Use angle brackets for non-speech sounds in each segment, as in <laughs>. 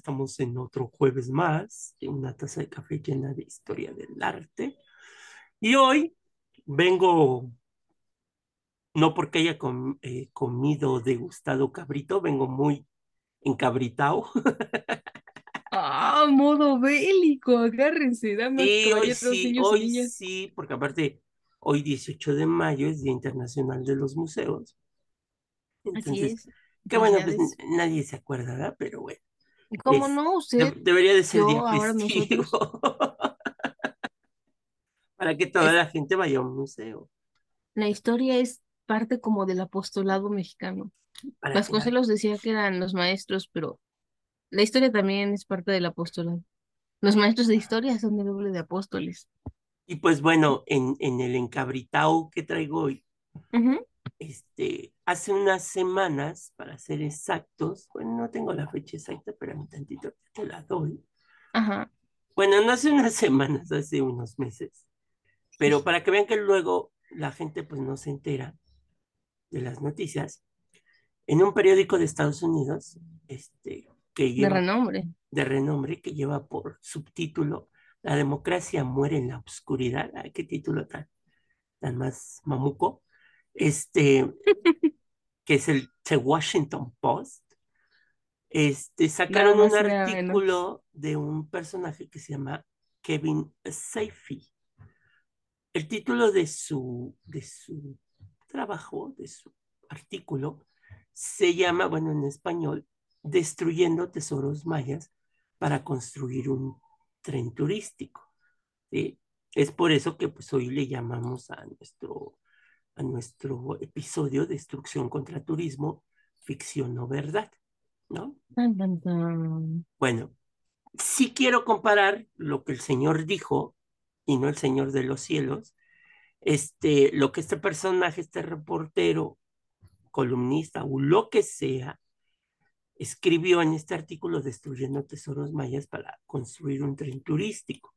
estamos en otro jueves más de una taza de café llena de historia del arte. Y hoy vengo, no porque haya com- eh, comido, degustado cabrito, vengo muy encabritado. <laughs> Ah, modo bélico, agárrense, damas, Y hoy sí, niños y hoy niñas. sí, porque aparte, hoy 18 de mayo es Día Internacional de los Museos. Así Entonces, es. que bueno, pues nadie se acuerda, Pero bueno, ¿Y cómo es, no? Usted, debería de ser nosotros. <laughs> para que toda Es, la gente vaya a un museo, la historia es parte como del apostolado mexicano. para que. Vasconcelos decía que eran los maestros, pero la historia también es parte del apostolado. Los maestros de historia son el doble de apóstoles. Y pues bueno, en, en el encabritao que traigo hoy, este, hace unas semanas, para ser exactos, bueno, no tengo la fecha exacta, pero un tantito te la doy. Ajá. Bueno, no hace unas <laughs> semanas, hace unos meses, pero para que vean que luego la gente pues no se entera de las noticias, en un periódico de Estados Unidos, este, que De lleva renombre. de renombre que lleva por subtítulo La democracia muere en la oscuridad. Ay, qué título tan, tan más mamuco. Este, <laughs> que es el The Washington Post. Este, sacaron un artículo de un personaje que se llama Kevin Safey. El título de su, de su trabajo, de su artículo, se llama, bueno, en español, Destruyendo tesoros mayas para construir un tren turístico. ¿sí? Es por eso que pues hoy le llamamos a nuestro, a nuestro episodio Destrucción contra Turismo, ficción o verdad, ¿no? Bueno, sí quiero comparar lo que el Señor dijo y no el Señor de los cielos, este, lo que este personaje, este reportero, columnista o lo que sea, escribió en este artículo Destruyendo Tesoros Mayas para construir un tren turístico.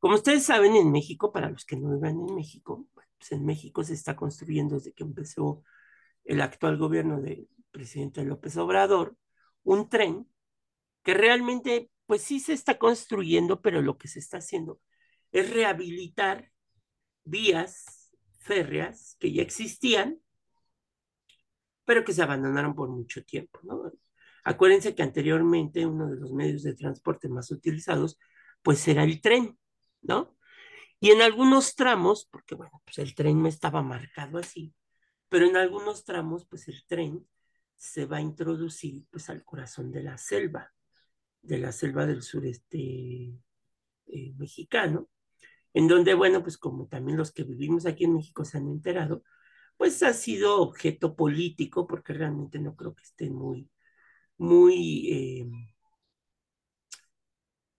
Como ustedes saben, en México, para los que no viven en México, pues en México se está construyendo desde que empezó el actual gobierno del presidente López Obrador, un tren que realmente, pues sí se está construyendo, pero lo que se está haciendo es rehabilitar vías férreas que ya existían, pero que se abandonaron por mucho tiempo. Acuérdense que anteriormente uno de los medios de transporte más utilizados, pues era el tren, ¿no? Y en algunos tramos, porque bueno, pues el tren no estaba marcado así, pero en algunos tramos, pues el tren se va a introducir pues al corazón de la selva, de la selva del sureste eh, mexicano, en donde, bueno, pues como también los que vivimos aquí en México se han enterado, pues ha sido objeto político, porque realmente no creo que estén muy, muy, eh,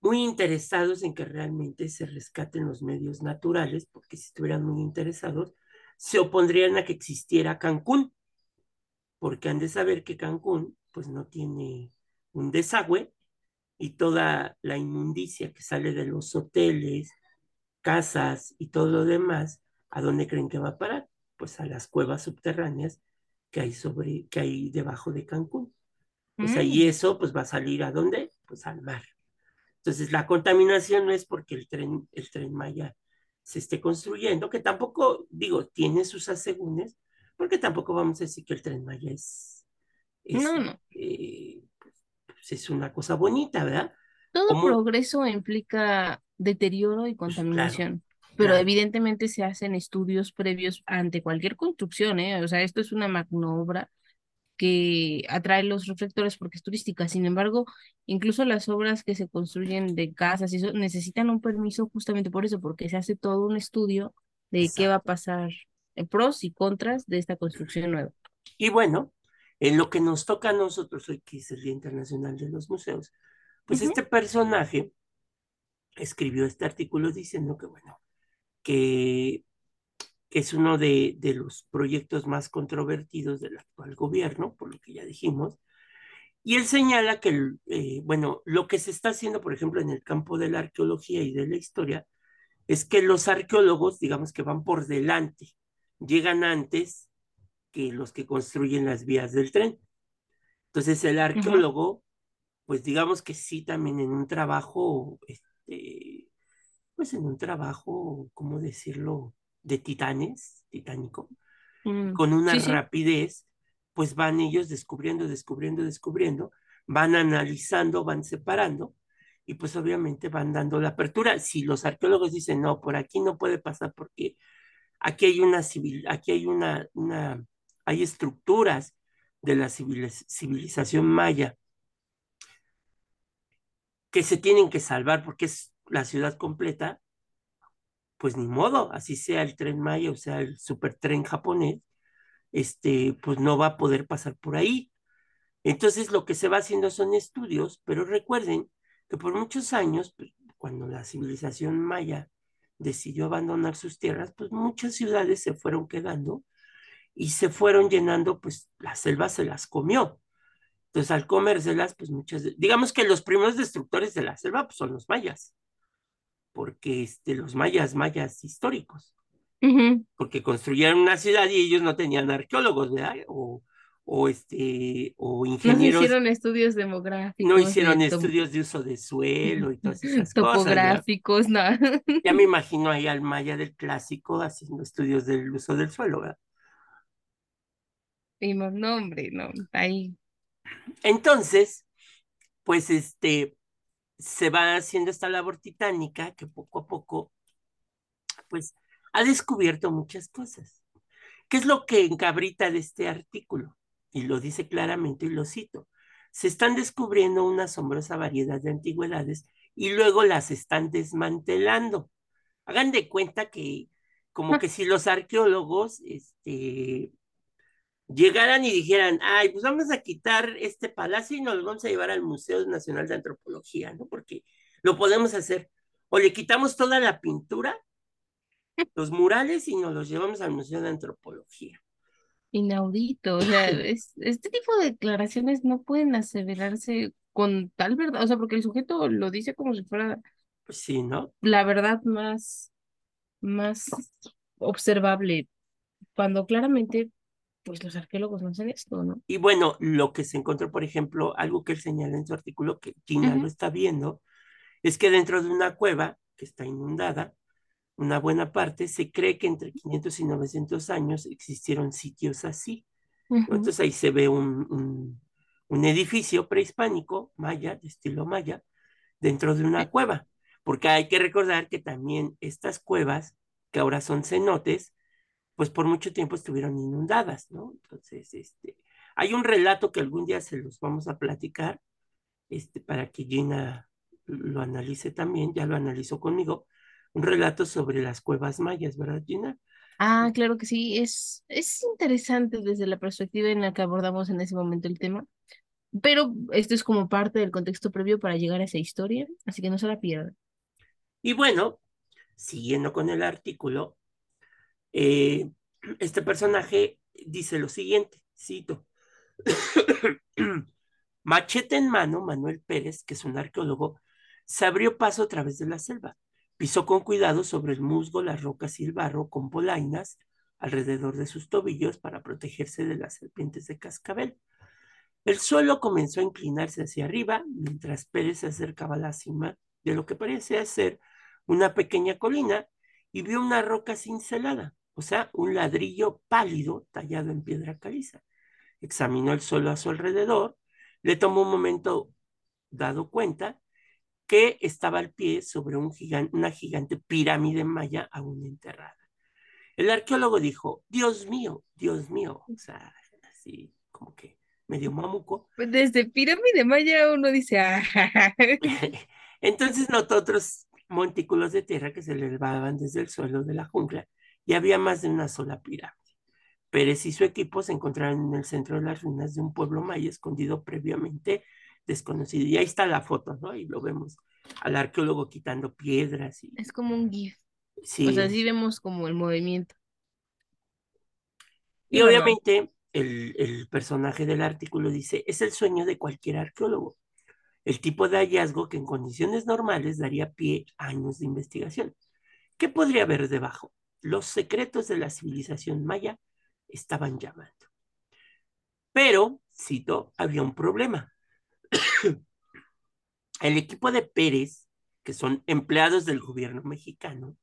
muy interesados en que realmente se rescaten los medios naturales, porque si estuvieran muy interesados, se opondrían a que existiera Cancún, porque han de saber que Cancún, pues no tiene un desagüe y toda la inmundicia que sale de los hoteles, casas y todo lo demás, ¿a dónde creen que va a parar? Pues a las cuevas subterráneas que hay sobre, que hay debajo de Cancún. O sea, y Mm, eso pues va a salir a dónde? Pues al mar. Entonces, la contaminación no es porque el tren, el tren Maya se esté construyendo, que tampoco, digo, tiene sus asegúnes, porque tampoco vamos a decir que el tren Maya es, es, No, no. eh, pues es una cosa bonita, ¿verdad? Todo progreso implica deterioro y pues claro, contaminación, pero claro, evidentemente se hacen estudios previos ante cualquier construcción, ¿eh? O sea, esto es una magnoobra que atrae los reflectores porque es turística. Sin embargo, incluso las obras que se construyen de casas y eso necesitan un permiso justamente por eso, porque se hace todo un estudio de qué va a pasar, eh, pros y contras de esta construcción nueva. Y bueno, en lo que nos toca a nosotros hoy, que es el Día Internacional de los Museos, pues este personaje escribió este artículo diciendo que, bueno, que, que es uno de, de, los proyectos más controvertidos del actual gobierno, por lo que ya dijimos, y él señala que, eh, bueno, lo que se está haciendo, por ejemplo, en el campo de la arqueología y de la historia, es que los arqueólogos, digamos que van por delante, llegan antes que los que construyen las vías del tren. Entonces el arqueólogo, pues digamos que sí, también en un trabajo, este, pues en un trabajo, ¿cómo decirlo? De titanes, titánico, Mm, con una sí, sí. rapidez, pues van ellos descubriendo, descubriendo, descubriendo, van analizando, van separando y pues obviamente van dando la apertura. Si los arqueólogos dicen, no, por aquí no puede pasar porque aquí hay una civil, aquí hay una, una, hay estructuras de la civilización maya que se tienen que salvar porque es la ciudad completa, pues ni modo, así sea el tren Maya o sea el supertren japonés, este, pues no va a poder pasar por ahí. Entonces lo que se va haciendo son estudios, pero recuerden que por muchos años, pues, cuando la civilización maya decidió abandonar sus tierras, pues muchas ciudades se fueron quedando y se fueron llenando, pues la selva se las comió. Entonces al comérselas, pues muchas, digamos que los primeros destructores de la selva pues, son los mayas porque este, los mayas, mayas históricos, uh -huh. porque construyeron una ciudad y ellos no tenían arqueólogos, ¿verdad? O, o este, o ingenieros. No hicieron estudios demográficos. No hicieron de estudios de uso de suelo y todas esas Topográficos, cosas. no. Ya me <laughs> imagino ahí al maya del clásico haciendo estudios del uso del suelo, ¿verdad? No, hombre, no, ahí. Entonces, pues este, se va haciendo esta labor titánica que poco a poco, pues, ha descubierto muchas cosas. ¿Qué es lo que encabrita de este artículo? Y lo dice claramente y lo cito. Se están descubriendo una asombrosa variedad de antigüedades y luego las están desmantelando. Hagan de cuenta que como que si los arqueólogos este, llegaran y dijeran, ay, pues vamos a quitar este palacio y nos lo vamos a llevar al Museo Nacional de Antropología, ¿no? Porque lo podemos hacer. O le quitamos toda la pintura, los murales y nos los llevamos al Museo de Antropología. Inaudito, o sea, <laughs> es, este tipo de declaraciones no pueden aseverarse con tal verdad, o sea, porque el sujeto lo dice como si fuera pues sí, ¿no? La verdad más, más observable, cuando claramente pues los arqueólogos no hacen esto, ¿no? Y bueno, lo que se encontró, por ejemplo, algo que él señala en su artículo, que Gina uh -huh. lo está viendo, es que dentro de una cueva que está inundada, una buena parte, se cree que entre 500 y 900 años existieron sitios así. Uh -huh. Entonces ahí se ve un, un, un, edificio prehispánico, maya, de estilo maya, dentro de una cueva. Porque hay que recordar que también estas cuevas, que ahora son cenotes, pues por mucho tiempo estuvieron inundadas, ¿no? Entonces, este, hay un relato que algún día se los vamos a platicar, este, para que Gina lo analice también, ya lo analizó conmigo, un relato sobre las cuevas mayas, ¿verdad, Gina? Ah, claro que sí, es, es interesante desde la perspectiva en la que abordamos en ese momento el tema, pero esto es como parte del contexto previo para llegar a esa historia, así que no se la pierdan. Y bueno, siguiendo con el artículo, eh, este personaje dice lo siguiente, cito, <coughs> machete en mano, Manuel Pérez, que es un arqueólogo, se abrió paso a través de la selva, pisó con cuidado sobre el musgo, las rocas y el barro con polainas alrededor de sus tobillos para protegerse de las serpientes de cascabel. El suelo comenzó a inclinarse hacia arriba mientras Pérez se acercaba a la cima de lo que parecía ser una pequeña colina y vio una roca cincelada, o sea, un ladrillo pálido tallado en piedra caliza. Examinó el suelo a su alrededor, le tomó un momento dado cuenta que estaba al pie sobre un una gigante pirámide maya aún enterrada. El arqueólogo dijo, Dios mío, Dios mío, o sea, así como que medio mamuco. Desde pirámide maya uno dice, ah. <laughs> Entonces notó otros montículos de tierra que se elevaban desde el suelo de la jungla y había más de una sola pirámide. Pérez y su equipo se encontraron en el centro de las ruinas de un pueblo maya escondido previamente desconocido. Y ahí está la foto, ¿no? Y lo vemos al arqueólogo quitando piedras. Y... Es como un GIF. Sí. O sea, sí vemos como el movimiento. Y, y bueno. obviamente el, el personaje del artículo dice, es el sueño de cualquier arqueólogo el tipo de hallazgo que en condiciones normales daría pie a años de investigación. ¿Qué podría haber debajo? Los secretos de la civilización maya estaban llamando. Pero cito, había un problema. <clears throat> El equipo de Pérez, que son empleados del gobierno mexicano,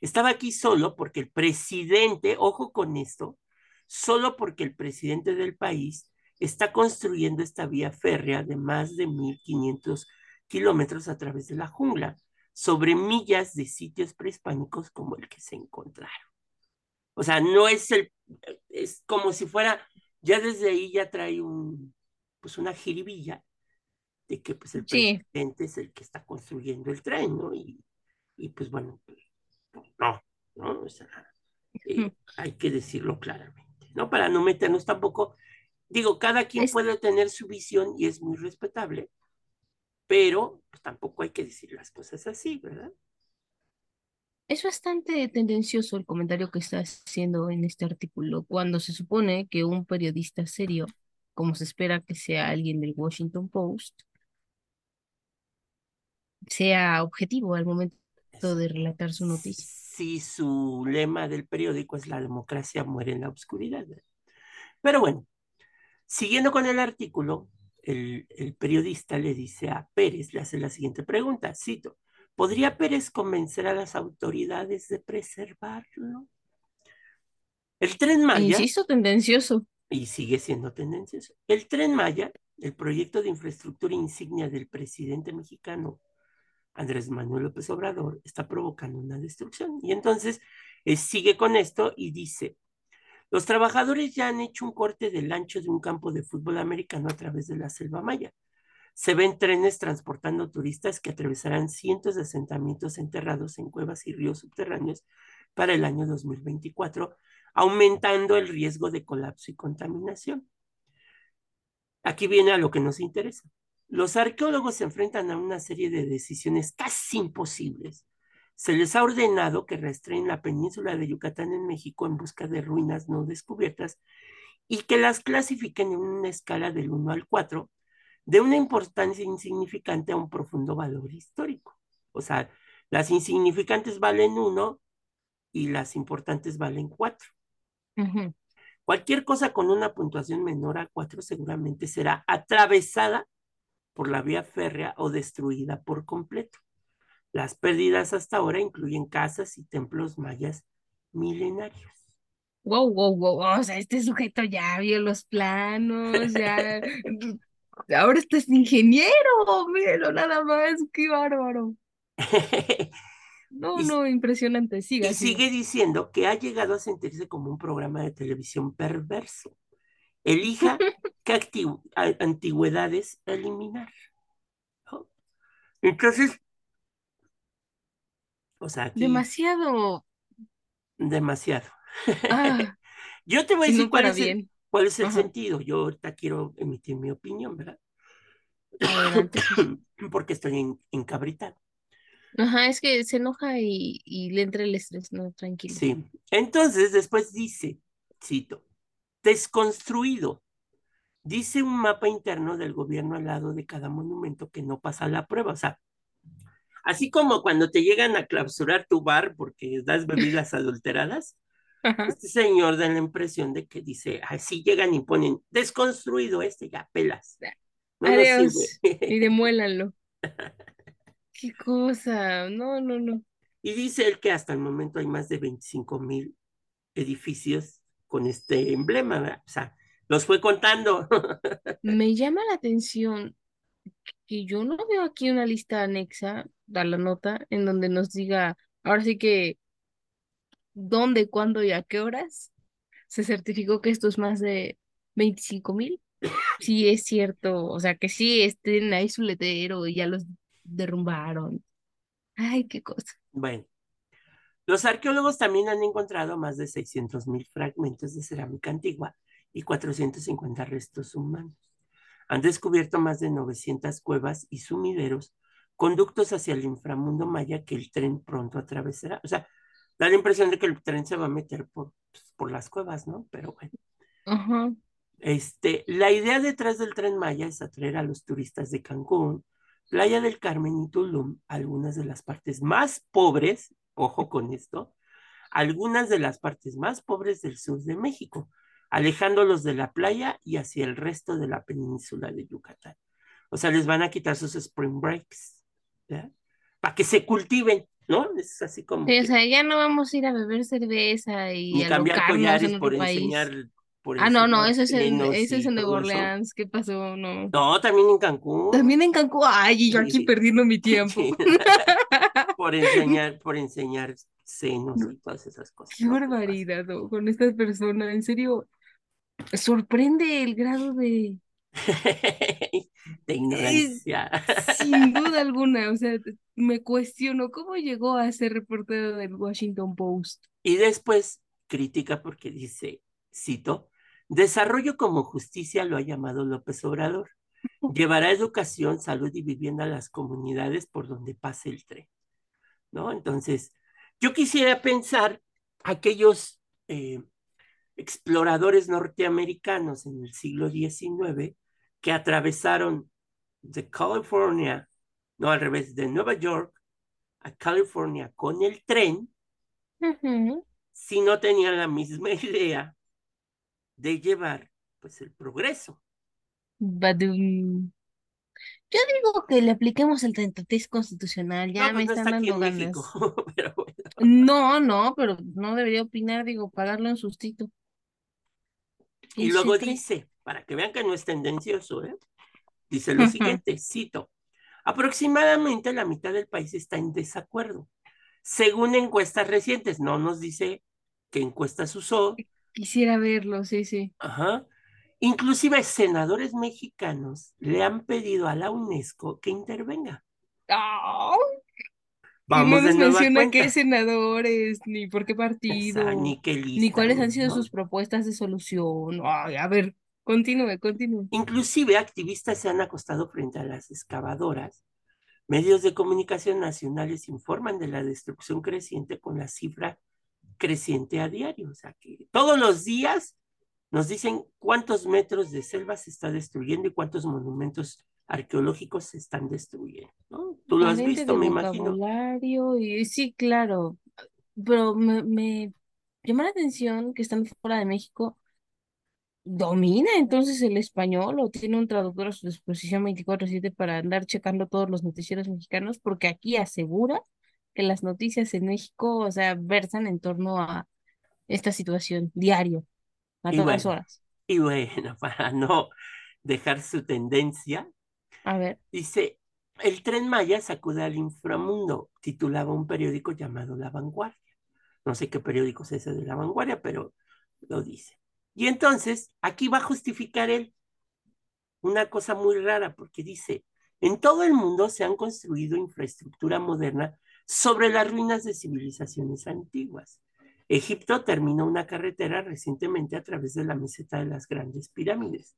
estaba aquí solo porque el presidente, ojo con esto, solo porque el presidente del país está construyendo esta vía férrea de más de 1.500 kilómetros a través de la jungla, sobre millas de sitios prehispánicos como el que se encontraron. O sea, no es el, es como si fuera, ya desde ahí ya trae un, pues una jiribilla de que pues el Sí. presidente es el que está construyendo el tren, ¿no? Y, y pues bueno, no, ¿no? O sea, eh, hay que decirlo claramente, ¿no? Para no meternos tampoco, digo, cada quien Es, puede tener su visión y es muy respetable, pero pues tampoco hay que decir las cosas así, ¿verdad? es bastante tendencioso el comentario que estás haciendo en este artículo, cuando se supone que un periodista serio, como se espera que sea alguien del Washington Post, sea objetivo al momento de relatar su noticia. si su lema del periódico es la democracia muere en la oscuridad. Pero bueno, siguiendo con el artículo, el, el periodista le dice a Pérez, le hace la siguiente pregunta, cito, ¿podría Pérez convencer a las autoridades de preservarlo? El tren Maya, Insisto, tendencioso. y sigue siendo tendencioso, el tren Maya, el proyecto de infraestructura insignia del presidente mexicano Andrés Manuel López Obrador, está provocando una destrucción. Y entonces eh, sigue con esto y dice, los trabajadores ya han hecho un corte del ancho de un campo de fútbol americano a través de la selva maya. Se ven trenes transportando turistas que atravesarán cientos de asentamientos enterrados en cuevas y ríos subterráneos para el año 2024, aumentando el riesgo de colapso y contaminación. Aquí viene a lo que nos interesa. Los arqueólogos se enfrentan a una serie de decisiones casi imposibles. Se les ha ordenado que rastreen la península de Yucatán en México en busca de ruinas no descubiertas y que las clasifiquen en una escala del 1 al 4, de una importancia insignificante a un profundo valor histórico. O sea, las insignificantes valen 1 y las importantes valen 4. Ujú. Cualquier cosa con una puntuación menor a 4 seguramente será atravesada por la vía férrea o destruida por completo. Las pérdidas hasta ahora incluyen casas y templos mayas milenarios. Wow, wow, wow. O sea, este sujeto ya vio los planos, ya. <laughs> Ahora estás ingeniero, míralo nada más, qué bárbaro. No, <laughs> y, no, impresionante. Siga, y sigue diciendo que ha llegado a sentirse como un programa de televisión perverso. Elija <laughs> qué antigüedades eliminar. ¿no? Entonces, o sea, aquí Demasiado. demasiado. Ah, <laughs> Yo te voy a decir cuál es el, cuál es el Ajá. sentido. Yo ahorita quiero emitir mi opinión, ¿verdad? <clears throat> Porque estoy en- encabritado. Ajá, es que se enoja y, y le entra el estrés, no, tranquilo. Sí. Entonces, después dice, cito, desconstruido. Dice un mapa interno del gobierno al lado de cada monumento que no pasa la prueba. O sea, así como cuando te llegan a clausurar tu bar porque das bebidas adulteradas, <laughs> Ajá. este señor da la impresión de que dice, así llegan y ponen, desconstruido este, ya pelas. No Adiós. Y sirve. demuélalo. <laughs> Qué cosa. No, no, no. Y dice él que hasta el momento hay más de 25 mil edificios con este emblema, ¿verdad? O sea, los fue contando. <laughs> Me llama la atención que yo no veo aquí una lista anexa a la nota en donde nos diga, ahora sí que dónde, cuándo y a qué horas se certificó que esto es más de 25 mil. Sí, es cierto, o sea, que sí estén ahí su letrero y ya los derrumbaron. Ay, qué cosa. Bueno, los arqueólogos también han encontrado más de 600 mil fragmentos de cerámica antigua y 450 restos humanos. Han descubierto más de 900 cuevas y sumideros, conductos hacia el inframundo maya que el tren pronto atravesará. O sea, da la impresión de que el tren se va a meter por, pues, por las cuevas, ¿no? Pero bueno. Ajá. Este, la idea detrás del tren Maya es atraer a los turistas de Cancún, Playa del Carmen y Tulum, algunas de las partes más pobres, ojo con esto, algunas de las partes más pobres del sur de México, alejándolos de la playa y hacia el resto de la península de Yucatán. O sea, les van a quitar sus spring breaks, ¿ya? Para que se cultiven, ¿no? Es así como. Sí, o sea, ya no vamos a ir a beber cerveza y ni cambiar collares en por país. enseñar. Por Ah, no, no, eso es en, eso es en Nueva eso. Orleans. ¿Qué pasó? No. No, también en Cancún. También en Cancún. Ay, y yo aquí Sí. perdiendo mi <laughs> tiempo. Sí. <laughs> por enseñar, por enseñar senos y todas esas cosas. Qué barbaridad, ¿no? Con esta persona. En serio, sorprende el grado de, <laughs> de ignorancia. sin duda <laughs> alguna, o sea, me cuestiono cómo llegó a ser reportero del Washington Post. Y después critica porque dice, cito, desarrollo como justicia lo ha llamado López Obrador. <laughs> Llevará educación, salud y vivienda a las comunidades por donde pase el tren. ¿No? Entonces, yo quisiera pensar aquellos eh, exploradores norteamericanos en el siglo XIX que atravesaron de California, no al revés, de Nueva York a California con el tren, si no tenían la misma <laughs> idea de llevar pues el progreso. Badum. Yo digo que le apliquemos el tentatiz constitucional, ya no, me pues no están está dando ganas. México, <laughs> pero bueno. No, no, pero no debería opinar, digo, pagarlo en sustito. Y luego dice, para que vean que no es tendencioso, ¿eh? dice lo siguiente, cito, aproximadamente la mitad del país está en desacuerdo. Según encuestas recientes, no nos dice qué encuestas usó, Quisiera verlo, sí, sí. ajá. Inclusive senadores mexicanos le han pedido a la UNESCO que intervenga. ¡Ah! Vamos no nos menciona cuenta. qué senadores, ni por qué partido, ni qué ni lista, cuáles han sido ¿no? sus propuestas de solución. Ay, a ver, continúe, continúe. Inclusive activistas se han acostado frente a las excavadoras. Medios de comunicación nacionales informan de la destrucción creciente con la cifra creciente a diario. O sea que todos los días nos dicen cuántos metros de selva se está destruyendo y cuántos monumentos arqueológicos se están destruyendo. ¿no? Tú lo has visto, me imagino. y sí, claro, pero me, me llama la atención que estando fuera de México, domina entonces el español o tiene un traductor a su disposición 24/7 para andar checando todos los noticieros mexicanos, porque aquí asegura que las noticias en México, o sea, versan en torno a esta situación diario, a Y todas bueno, horas. y bueno, <laughs> para no dejar su tendencia, Dice, el tren Maya sacude al inframundo, titulaba un periódico llamado La Vanguardia. No sé qué periódico es ese de La Vanguardia, pero lo dice. Y entonces, aquí va a justificar él una cosa muy rara, porque dice, en todo el mundo se han construido infraestructura moderna sobre las ruinas de civilizaciones antiguas. Egipto terminó una carretera recientemente a través de la meseta de las grandes pirámides.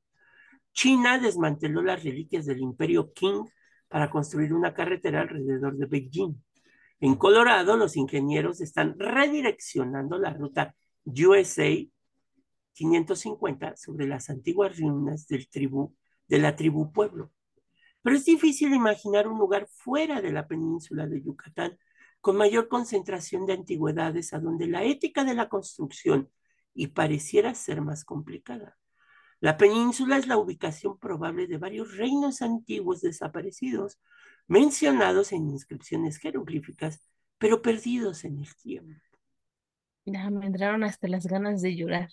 China desmanteló las reliquias del imperio Qing para construir una carretera alrededor de Beijing. En Colorado, los ingenieros están redireccionando la ruta USA 550 sobre las antiguas ruinas del tribu, de la tribu Pueblo. Pero es difícil imaginar un lugar fuera de la península de Yucatán con mayor concentración de antigüedades a donde la ética de la construcción y pareciera ser más complicada. La península es la ubicación probable de varios reinos antiguos desaparecidos, mencionados en inscripciones jeroglíficas, pero perdidos en el tiempo. ya me entraron hasta las ganas de llorar.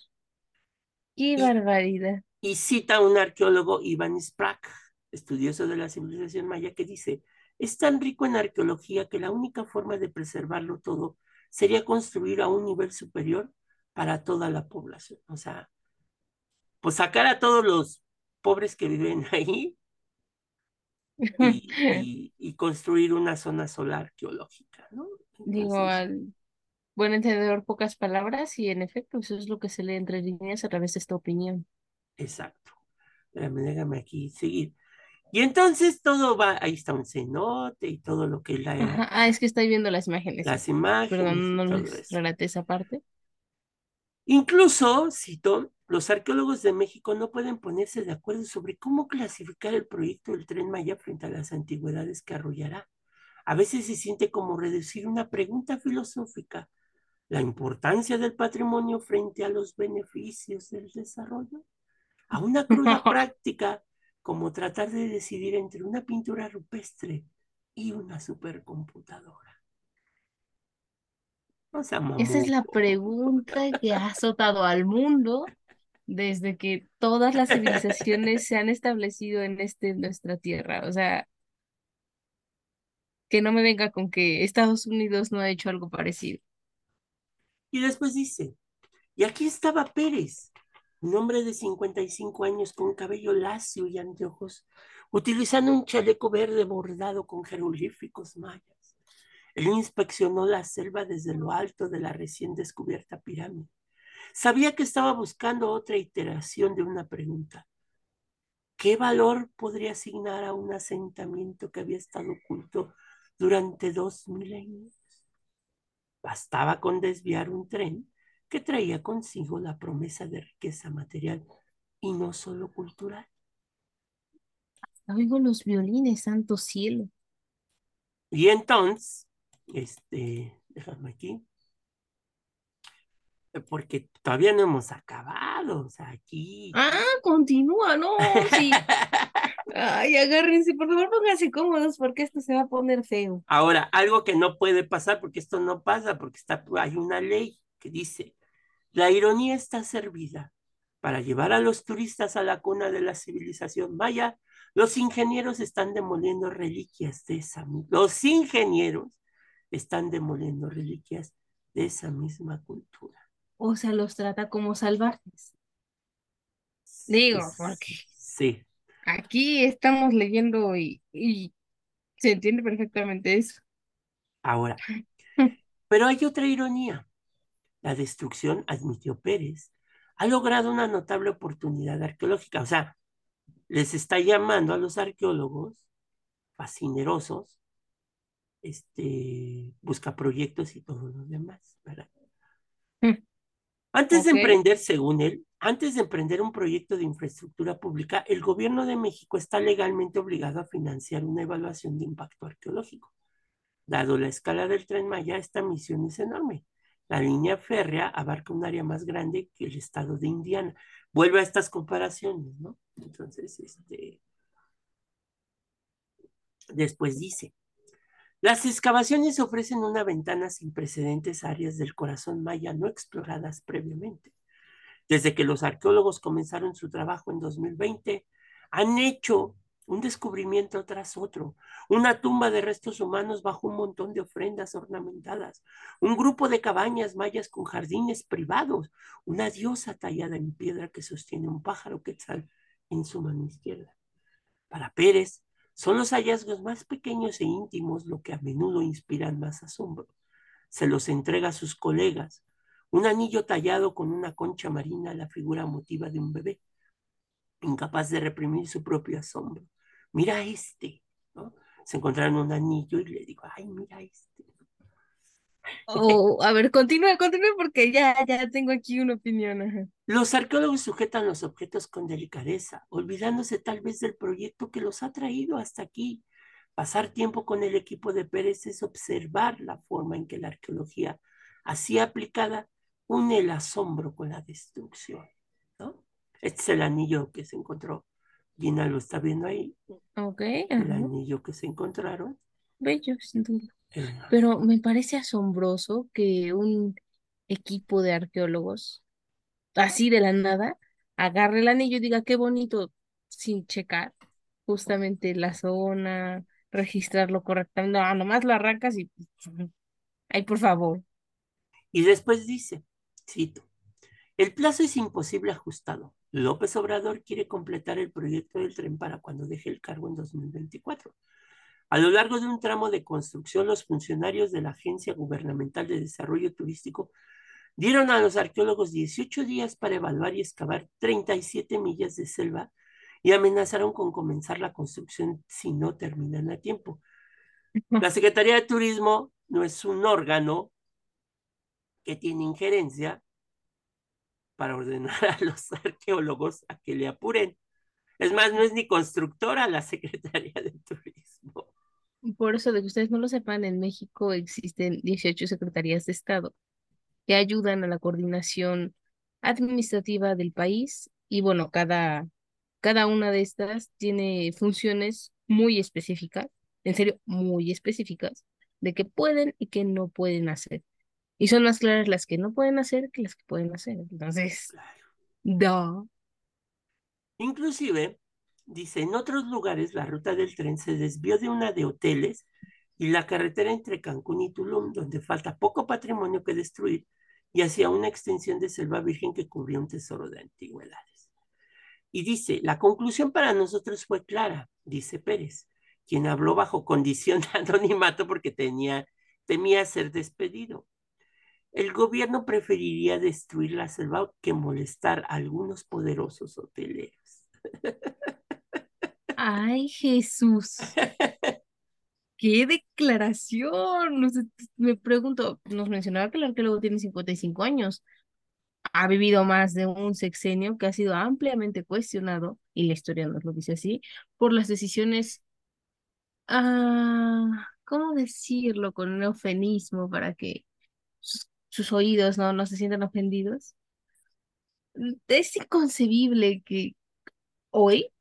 Qué Y, barbaridad. y cita un arqueólogo, Iván Sprack, estudioso de la civilización maya, que dice, es tan rico en arqueología que la única forma de preservarlo todo sería construir a un nivel superior para toda la población. O sea, pues sacar a todos los pobres que viven ahí <laughs> y, y, y construir una zona solar arqueológica, ¿no? Digo, al buen entendedor, pocas palabras, y en efecto, eso es lo que se lee entre líneas a través de esta opinión. exacto. Déjame, déjame aquí seguir. Y entonces todo va, ahí está un cenote y todo lo que es la, Ajá, ah, es que estoy viendo las imágenes. las imágenes Perdón, no les relaté esa parte. Incluso, cito, los arqueólogos de México no pueden ponerse de acuerdo sobre cómo clasificar el proyecto del tren Maya frente a las antigüedades que arrollará. A veces se siente como reducir una pregunta filosófica la importancia del patrimonio frente a los beneficios del desarrollo, a una cruda <laughs> práctica como tratar de decidir entre una pintura rupestre y una supercomputadora. Esa es la pregunta que ha azotado al mundo desde que todas las civilizaciones se han establecido en este nuestra tierra. O sea, que no me venga con que Estados Unidos no ha hecho algo parecido. Y después dice, y aquí estaba Pérez, un hombre de 55 años con cabello lacio y anteojos, utilizando un chaleco verde bordado con jeroglíficos mayas. Él inspeccionó la selva desde lo alto de la recién descubierta pirámide. Sabía que estaba buscando otra iteración de una pregunta. ¿Qué valor podría asignar a un asentamiento que había estado oculto durante dos milenios? Bastaba con desviar un tren que traía consigo la promesa de riqueza material y no solo cultural. Oigo los violines, santo cielo. Y entonces, este, déjame aquí, porque todavía no hemos acabado, o sea, aquí. Ah, continúa, no, sí. <laughs> Ay, agárrense, por favor, pónganse cómodos porque esto se va a poner feo. Ahora, algo que no puede pasar, porque esto no pasa, porque está, hay una ley que dice, la ironía está servida para llevar a los turistas a la cuna de la civilización maya. Los ingenieros están demoliendo reliquias de esa los ingenieros están demoliendo reliquias de esa misma cultura o sea, los trata como salvajes. Digo, porque sí. aquí estamos leyendo y, y se entiende perfectamente eso. Ahora, <laughs> pero hay otra ironía. La destrucción, admitió Pérez, ha logrado una notable oportunidad arqueológica. O sea, les está llamando a los arqueólogos fascinerosos, este, busca proyectos y todo lo demás, ¿verdad? Mm. Antes de emprender, según él, antes de emprender un proyecto de infraestructura pública, el gobierno de México está legalmente obligado a financiar una evaluación de impacto arqueológico. Dado la escala del tren Maya, esta misión es enorme. La línea férrea abarca un área más grande que el estado de Indiana. Vuelve a estas comparaciones, ¿no? Entonces, este... Después dice, las excavaciones ofrecen una ventana sin precedentes a áreas del corazón maya no exploradas previamente. Desde que los arqueólogos comenzaron su trabajo en 2020, han hecho un descubrimiento tras otro, una tumba de restos humanos bajo un montón de ofrendas ornamentadas, un grupo de cabañas mayas con jardines privados, una diosa tallada en piedra que sostiene un pájaro quetzal en su mano izquierda. Para Pérez, son los hallazgos más pequeños e íntimos lo que a menudo inspiran más asombro. Se los entrega a sus colegas. Un anillo tallado con una concha marina, la figura motiva de un bebé, incapaz de reprimir su propio asombro. Mira este. Se encontraron un anillo y le digo, ay, mira este. Oh, a ver, continúe, continúe porque ya, ya tengo aquí una opinión. Los arqueólogos sujetan los objetos con delicadeza, olvidándose tal vez del proyecto que los ha traído hasta aquí. Pasar tiempo con el equipo de Pérez es observar la forma en que la arqueología, así aplicada, une el asombro con la destrucción. ¿no? Este es el anillo que se encontró. Gina lo está viendo ahí. Ok. El anillo que se encontraron. Bello, sin duda. Pero me parece asombroso que un equipo de arqueólogos, así de la nada, agarre el anillo y diga qué bonito, sin checar justamente la zona, registrarlo correctamente. No, nomás lo arrancas y. Ay, por favor. Y después dice, cito, el plazo es imposible ajustado. López Obrador quiere completar el proyecto del tren para cuando deje el cargo en 2024. A lo largo de un tramo de construcción, los funcionarios de la Agencia Gubernamental de Desarrollo Turístico dieron a los arqueólogos 18 días para evaluar y excavar 37 millas de selva y amenazaron con comenzar la construcción si no terminan a tiempo. La Secretaría de Turismo no es un órgano que tiene injerencia para ordenar a los <laughs> arqueólogos a que le apuren. Es más, no es ni constructora la Secretaría de Turismo. Por eso, de que ustedes no lo sepan, en México existen 18 secretarías de Estado. que ayudan a la coordinación administrativa del país y bueno, cada, cada una de estas tiene funciones muy específicas, en serio, muy específicas, de qué pueden y qué no pueden hacer. Y son más claras las que no pueden hacer que las que pueden hacer. Entonces, da. Inclusive, dice, en otros lugares la ruta del tren se desvió de una de hoteles y la carretera entre Cancún y Tulum, donde falta poco patrimonio que destruir, y hacia una extensión de selva virgen que cubría un tesoro de antigüedades. Y dice, la conclusión para nosotros fue clara, dice Pérez, quien habló bajo condición de <laughs> anonimato porque tenía, temía ser despedido. El gobierno preferiría destruir la selva que molestar a algunos poderosos hoteleros. <laughs> Ay, Jesús. ¡Qué declaración! me pregunto, nos mencionaba que el arqueólogo tiene 55 años. Ha vivido más de un sexenio que ha sido ampliamente cuestionado, y la historia nos lo dice así, por las decisiones, ah, ¿cómo decirlo con un eufemismo para que sus, oídos no, no se sientan ofendidos? Es inconcebible que hoy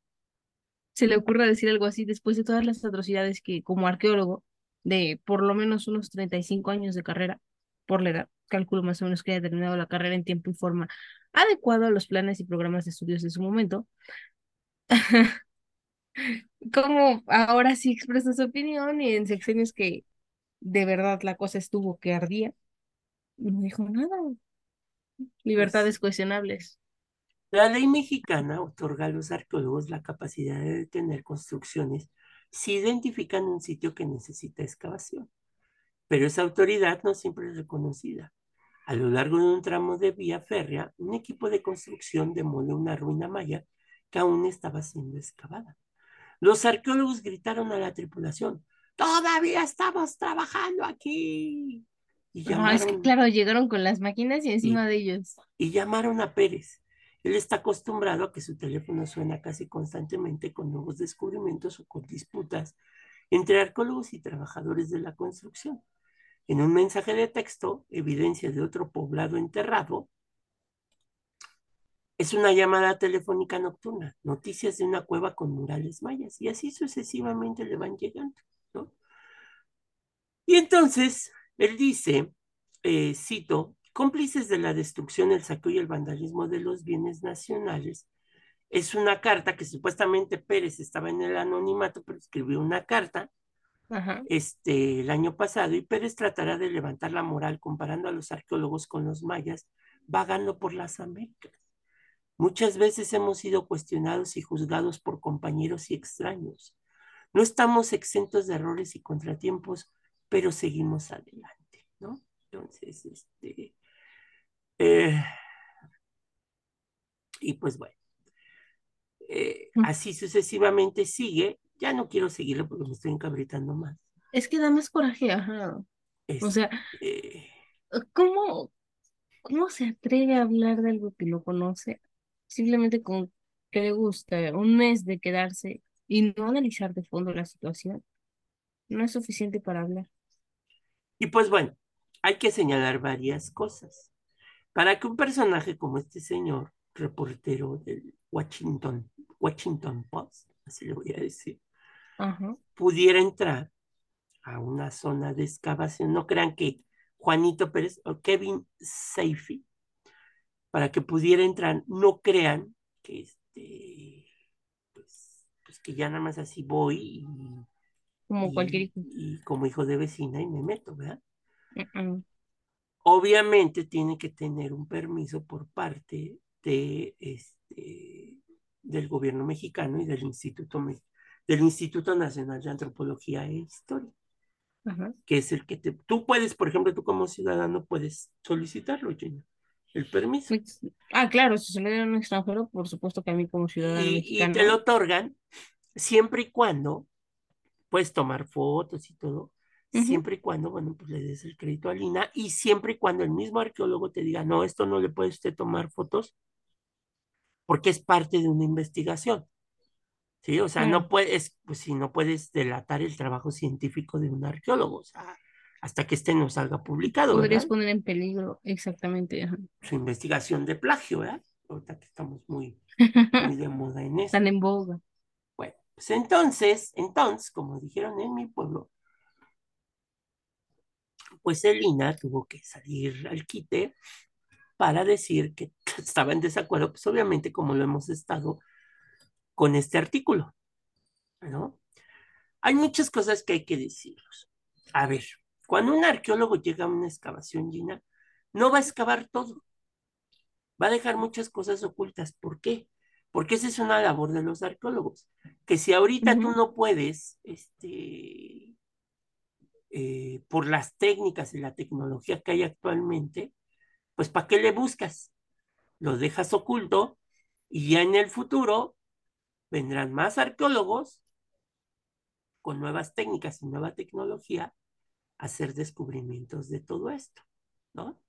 se le ocurra decir algo así después de todas las atrocidades que como arqueólogo de por lo menos unos 35 años de carrera, por la edad, calculo más o menos que haya terminado la carrera en tiempo y forma adecuado a los planes y programas de estudios de su momento. <laughs> como ahora sí expresa su opinión y en secciones que de verdad la cosa estuvo que ardía, no dijo nada. Libertades pues cuestionables. La ley mexicana otorga a los arqueólogos la capacidad de detener construcciones si identifican un sitio que necesita excavación, pero esa autoridad no siempre es reconocida. A lo largo de un tramo de vía férrea, un equipo de construcción demolió una ruina maya que aún estaba siendo excavada. Los arqueólogos gritaron a la tripulación, todavía estamos trabajando aquí. Y llamaron, claro, llegaron con las máquinas y encima de ellos. Y llamaron a Pérez. Él está acostumbrado a que su teléfono suena casi constantemente con nuevos descubrimientos o con disputas entre arqueólogos y trabajadores de la construcción. En un mensaje de texto, evidencia de otro poblado enterrado, es una llamada telefónica nocturna, noticias de una cueva con murales mayas, y así sucesivamente le van llegando. Y entonces, él dice, eh, cito, cómplices de la destrucción, el saqueo y el vandalismo de los bienes nacionales. Es una carta que supuestamente Pérez estaba en el anonimato, pero escribió una carta Este, el año pasado y Pérez tratará de levantar la moral comparando a los arqueólogos con los mayas vagando por las Américas. Muchas veces hemos sido cuestionados y juzgados por compañeros y extraños. No estamos exentos de errores y contratiempos, pero seguimos adelante, ¿no? Entonces, este, eh, y pues bueno, eh, mm. así sucesivamente sigue. Ya no quiero seguirlo porque me estoy encabritando más. Es que da más coraje, ajá. o sea, este, ¿cómo, ¿cómo se atreve a hablar de algo que no conoce? Simplemente con que le gusta un mes de quedarse y no analizar de fondo la situación. No es suficiente para hablar. Y pues bueno, hay que señalar varias cosas. Para que un personaje como este señor, reportero del Washington, Washington Post, así le voy a decir, pudiera entrar a una zona de excavación, no crean que Juanito Pérez o Kevin Seifi, para que pudiera entrar, no crean que este, pues, pues que ya nada más así voy y, como cualquier hijo. Y como hijo de vecina y me meto, ¿verdad? Obviamente tiene que tener un permiso por parte de este, del gobierno mexicano y del Instituto, del Instituto Nacional de Antropología e Historia, que es el que te, tú puedes, por ejemplo, tú como ciudadano puedes solicitarlo, Gina, el permiso. Pues, ah, claro, si se le da a un extranjero, por supuesto que a mí como ciudadano y, mexicano. Y te lo otorgan siempre y cuando puedes tomar fotos y todo, siempre y cuando, bueno, pues le des el crédito a Lina y siempre y cuando el mismo arqueólogo te diga, no, esto no le puede usted tomar fotos porque es parte de una investigación. Sí, o sea, no puedes, pues si no puedes delatar el trabajo científico de un arqueólogo, o sea, hasta que este no salga publicado, Podrías ¿verdad? poner en peligro, exactamente. ajá. Su investigación de plagio, ¿verdad? Ahorita que estamos muy, muy de moda en <laughs> eso. Están en boga. Bueno, pues entonces, entonces, como dijeron en mi pueblo, pues Elina tuvo que salir al quite para decir que <laughs> estaba en desacuerdo, pues obviamente como lo hemos estado con este artículo, ¿no? Hay muchas cosas que hay que decirlos. A ver, cuando un arqueólogo llega a una excavación, Gina, no va a excavar todo. Va a dejar muchas cosas ocultas. ¿Por qué? Porque esa es una labor de los arqueólogos. Que si ahorita tú no puedes, este, eh, por las técnicas y la tecnología que hay actualmente, pues ¿para qué le buscas? Lo dejas oculto y ya en el futuro vendrán más arqueólogos con nuevas técnicas y nueva tecnología a hacer descubrimientos de todo esto, ¿no?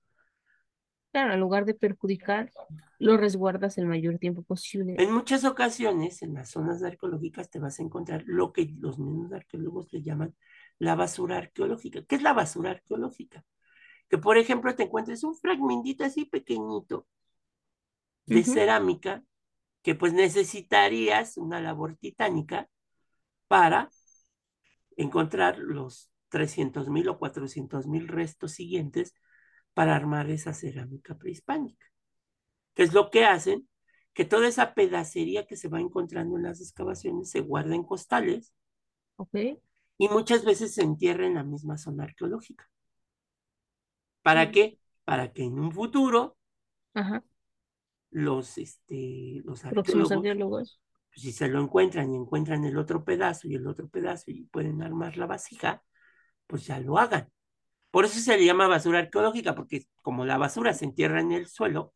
Claro, en lugar de perjudicar, lo resguardas el mayor tiempo posible. En muchas ocasiones, en las zonas arqueológicas te vas a encontrar lo que los mismos arqueólogos le llaman la basura arqueológica. ¿Qué es la basura arqueológica? Que, por ejemplo, te encuentres un fragmentito así pequeñito de cerámica que pues necesitarías una labor titánica para encontrar los 300 mil o 400 mil restos siguientes para armar esa cerámica prehispánica. ¿Qué es lo que hacen? Que toda esa pedacería que se va encontrando en las excavaciones se guarda en costales Ok. Y muchas veces se entierra en la misma zona arqueológica. ¿Para Mm. qué? Para que en un futuro Ajá. los, este, los arqueólogos, arqueólogos. si se lo encuentran y encuentran el otro pedazo y el otro pedazo y pueden armar la vasija, pues ya lo hagan. Por eso se le llama basura arqueológica, porque como la basura se entierra en el suelo,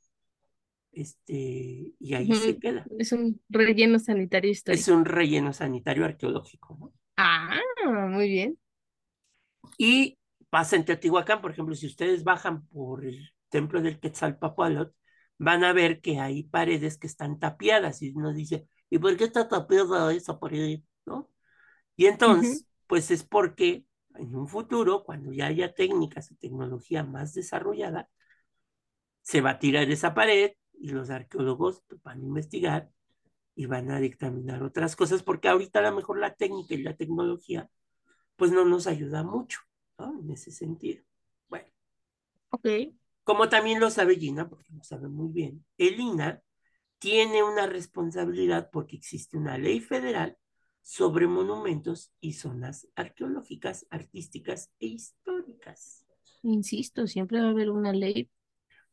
este, y ahí se queda. Es un relleno sanitario Es histórico. un relleno sanitario arqueológico, ¿no? Ah, muy bien. Y pasa en Teotihuacán, por ejemplo, si ustedes bajan por el templo del Quetzalpapalot, van a ver que hay paredes que están tapiadas y uno dice, ¿y por qué está tapiada esa pared? ¿No? Y entonces, pues es porque en un futuro, cuando ya haya técnicas y tecnología más desarrollada, se va a tirar esa pared y los arqueólogos pues, van a investigar y van a dictaminar otras cosas, porque ahorita a lo mejor la técnica y la tecnología pues no nos ayuda mucho, ¿no? En ese sentido. Bueno, Ok. como también lo sabe Gina, porque lo sabe muy bien, el INA tiene una responsabilidad porque existe una ley federal sobre monumentos y zonas arqueológicas, artísticas e históricas. Insisto, siempre va a haber una ley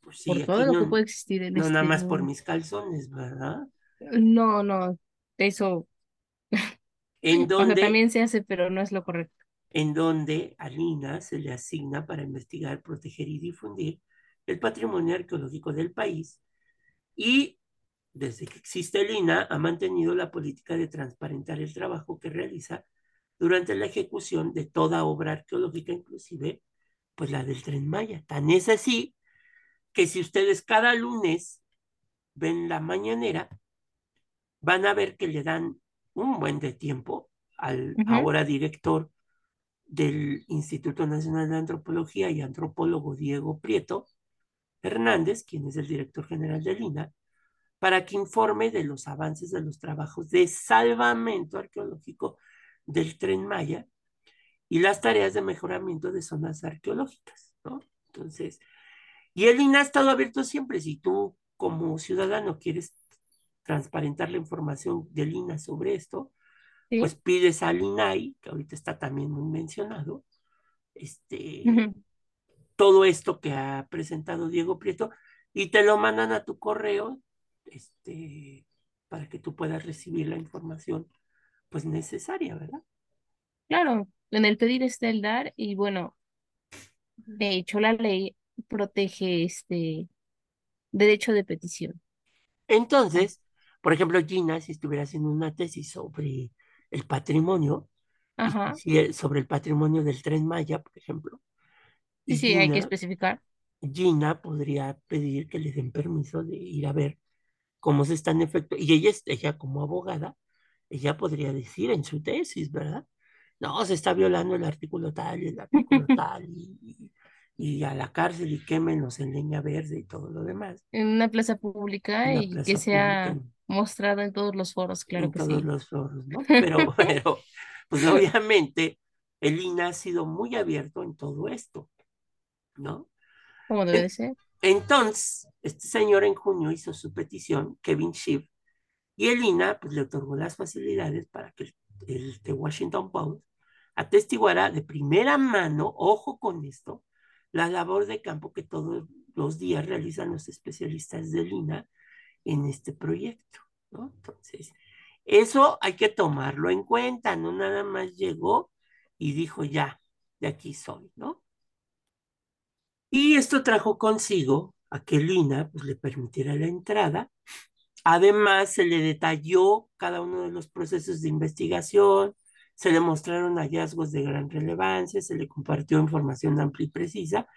Pues por sí, todo aquí lo que no, puede existir en no nada este más por mis calzones, ¿verdad? No, no, eso, En o sea, donde, también se hace, pero no es lo correcto. en donde al INA se le asigna para investigar, proteger y difundir el patrimonio arqueológico del país y desde que existe el INA ha mantenido la política de transparentar el trabajo que realiza durante la ejecución de toda obra arqueológica, inclusive pues la del Tren Maya. Tan es así que si ustedes cada lunes ven la mañanera, van a ver que le dan un buen de tiempo al ahora director del Instituto Nacional de Antropología y antropólogo Diego Prieto Hernández, quien es el director general del INA, para que informe de los avances de los trabajos de salvamento arqueológico del Tren Maya y las tareas de mejoramiento de zonas arqueológicas, ¿no? Entonces, y el INA ha estado abierto siempre. Si tú como ciudadano quieres transparentar la información del INA sobre esto, Sí. pues pides al INAI, que ahorita está también muy mencionado, este, todo esto que ha presentado Diego Prieto y te lo mandan a tu correo, este, para que tú puedas recibir la información pues necesaria, ¿verdad? Claro, en el pedir está el dar y bueno, de hecho la ley protege este derecho de petición. Entonces, por ejemplo, Gina, si estuviera haciendo una tesis sobre el patrimonio, Ajá, sobre el patrimonio del Tren Maya, por ejemplo, sí, sí, hay que especificar. Gina podría pedir que le den permiso de ir a ver cómo se está en efecto, y ella, ella como abogada, ella podría decir en su tesis, ¿verdad? no, se está violando el artículo tal y el artículo <laughs> tal, y, y a la cárcel y quémenos en leña verde y todo lo demás. En una plaza pública Una y que sea pública mostrado en todos los foros, claro en que todos sí. los foros, ¿no? Pero, <laughs> pero, pues obviamente el INA ha sido muy abierto en todo esto, ¿no? Como debe de ser. Entonces, este señor en junio hizo su petición, Kevin Schiff, y el INA pues, le otorgó las facilidades para que el, el The Washington Post atestiguara de primera mano, ojo con esto, la labor de campo que todos los días realizan los especialistas del INA en este proyecto, ¿no? Entonces, eso hay que tomarlo en cuenta, no nada más llegó y dijo ya, de aquí soy, ¿no? Y esto trajo consigo a que Lina pues, le permitiera la entrada. Además, se le detalló cada uno de los procesos de investigación, se le mostraron hallazgos de gran relevancia, se le compartió información amplia y precisa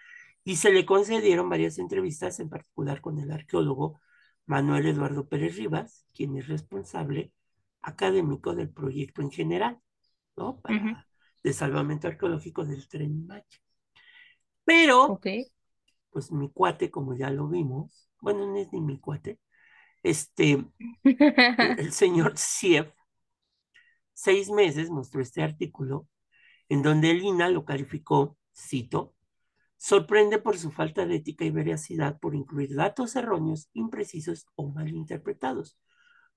y se le concedieron varias entrevistas, en particular con el arqueólogo Manuel Eduardo Pérez Rivas, quien es responsable académico del proyecto en general, ¿no? Para, de salvamento arqueológico del Tren Maya. Pero, pues mi cuate, como ya lo vimos, bueno, no es ni mi cuate, este, <laughs> el señor Siev, seis meses mostró este artículo en donde el INA lo calificó, cito, sorprende por su falta de ética y veracidad por incluir datos erróneos, imprecisos o malinterpretados,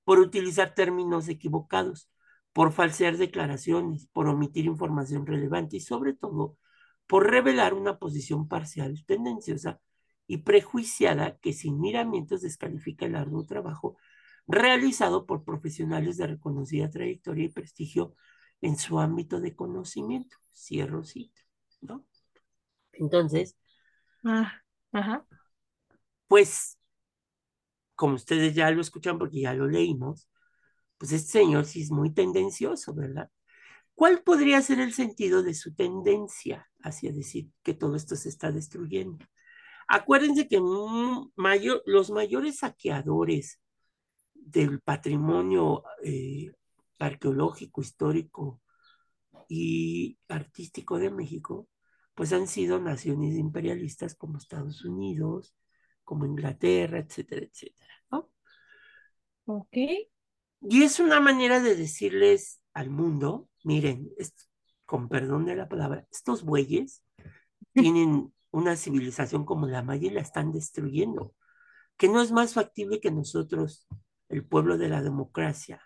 por utilizar términos equivocados, por falsear declaraciones, por omitir información relevante y sobre todo por revelar una posición parcial, tendenciosa y prejuiciada que sin miramientos descalifica el arduo trabajo realizado por profesionales de reconocida trayectoria y prestigio en su ámbito de conocimiento. Cierro cita, ¿no? Entonces, Ah, ajá. pues, como ustedes ya lo escuchan porque ya lo leímos, pues este señor sí es muy tendencioso, ¿verdad? ¿Cuál podría ser el sentido de su tendencia hacia decir que todo esto se está destruyendo? Acuérdense que mayor, los mayores saqueadores del patrimonio eh, arqueológico, histórico y artístico de México, pues han sido naciones imperialistas como Estados Unidos, como Inglaterra, etcétera, etcétera, ¿no? Ok. Y es una manera de decirles al mundo, miren, es, con perdón de la palabra, estos bueyes <laughs> tienen una civilización como la maya y la están destruyendo, que no es más factible que nosotros, el pueblo de la democracia,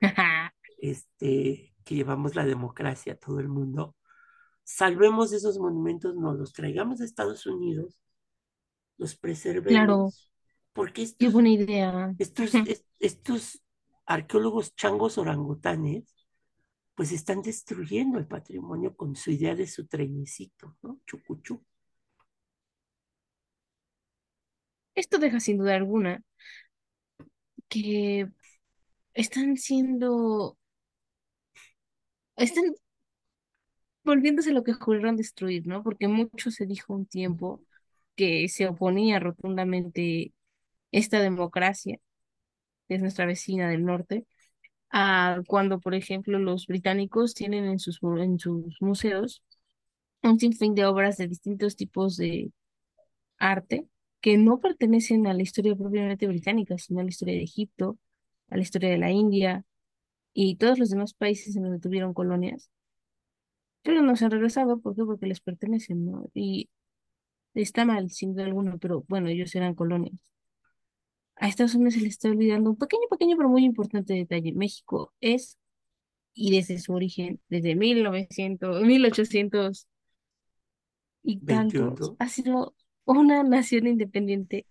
<laughs> este, que llevamos la democracia a todo el mundo, salvemos esos monumentos, no los traigamos a Estados Unidos, los preservemos, Claro, porque qué estos, buena idea. estos, est- estos arqueólogos changos orangutanes, pues están destruyendo el patrimonio con su idea de su trenecito, ¿no? Chucuchú. Esto deja sin duda alguna que están siendo, están volviéndose lo que juraron destruir, ¿no? Porque mucho se dijo un tiempo que se oponía rotundamente esta democracia, que es nuestra vecina del norte, a cuando, por ejemplo, los británicos tienen en sus, en sus museos un sinfín de obras de distintos tipos de arte que no pertenecen a la historia propiamente británica, sino a la historia de Egipto, a la historia de la India y todos los demás países en donde tuvieron colonias, pero no se han regresado, ¿por qué? Porque les pertenecen, ¿no? Y está mal, sin duda alguna, pero bueno, ellos eran colonias. A Estados Unidos se le está olvidando un pequeño, pequeño, pero muy importante detalle. México es, y desde su origen, desde 1900, 1800 y 21. tantos, ha sido una nación independiente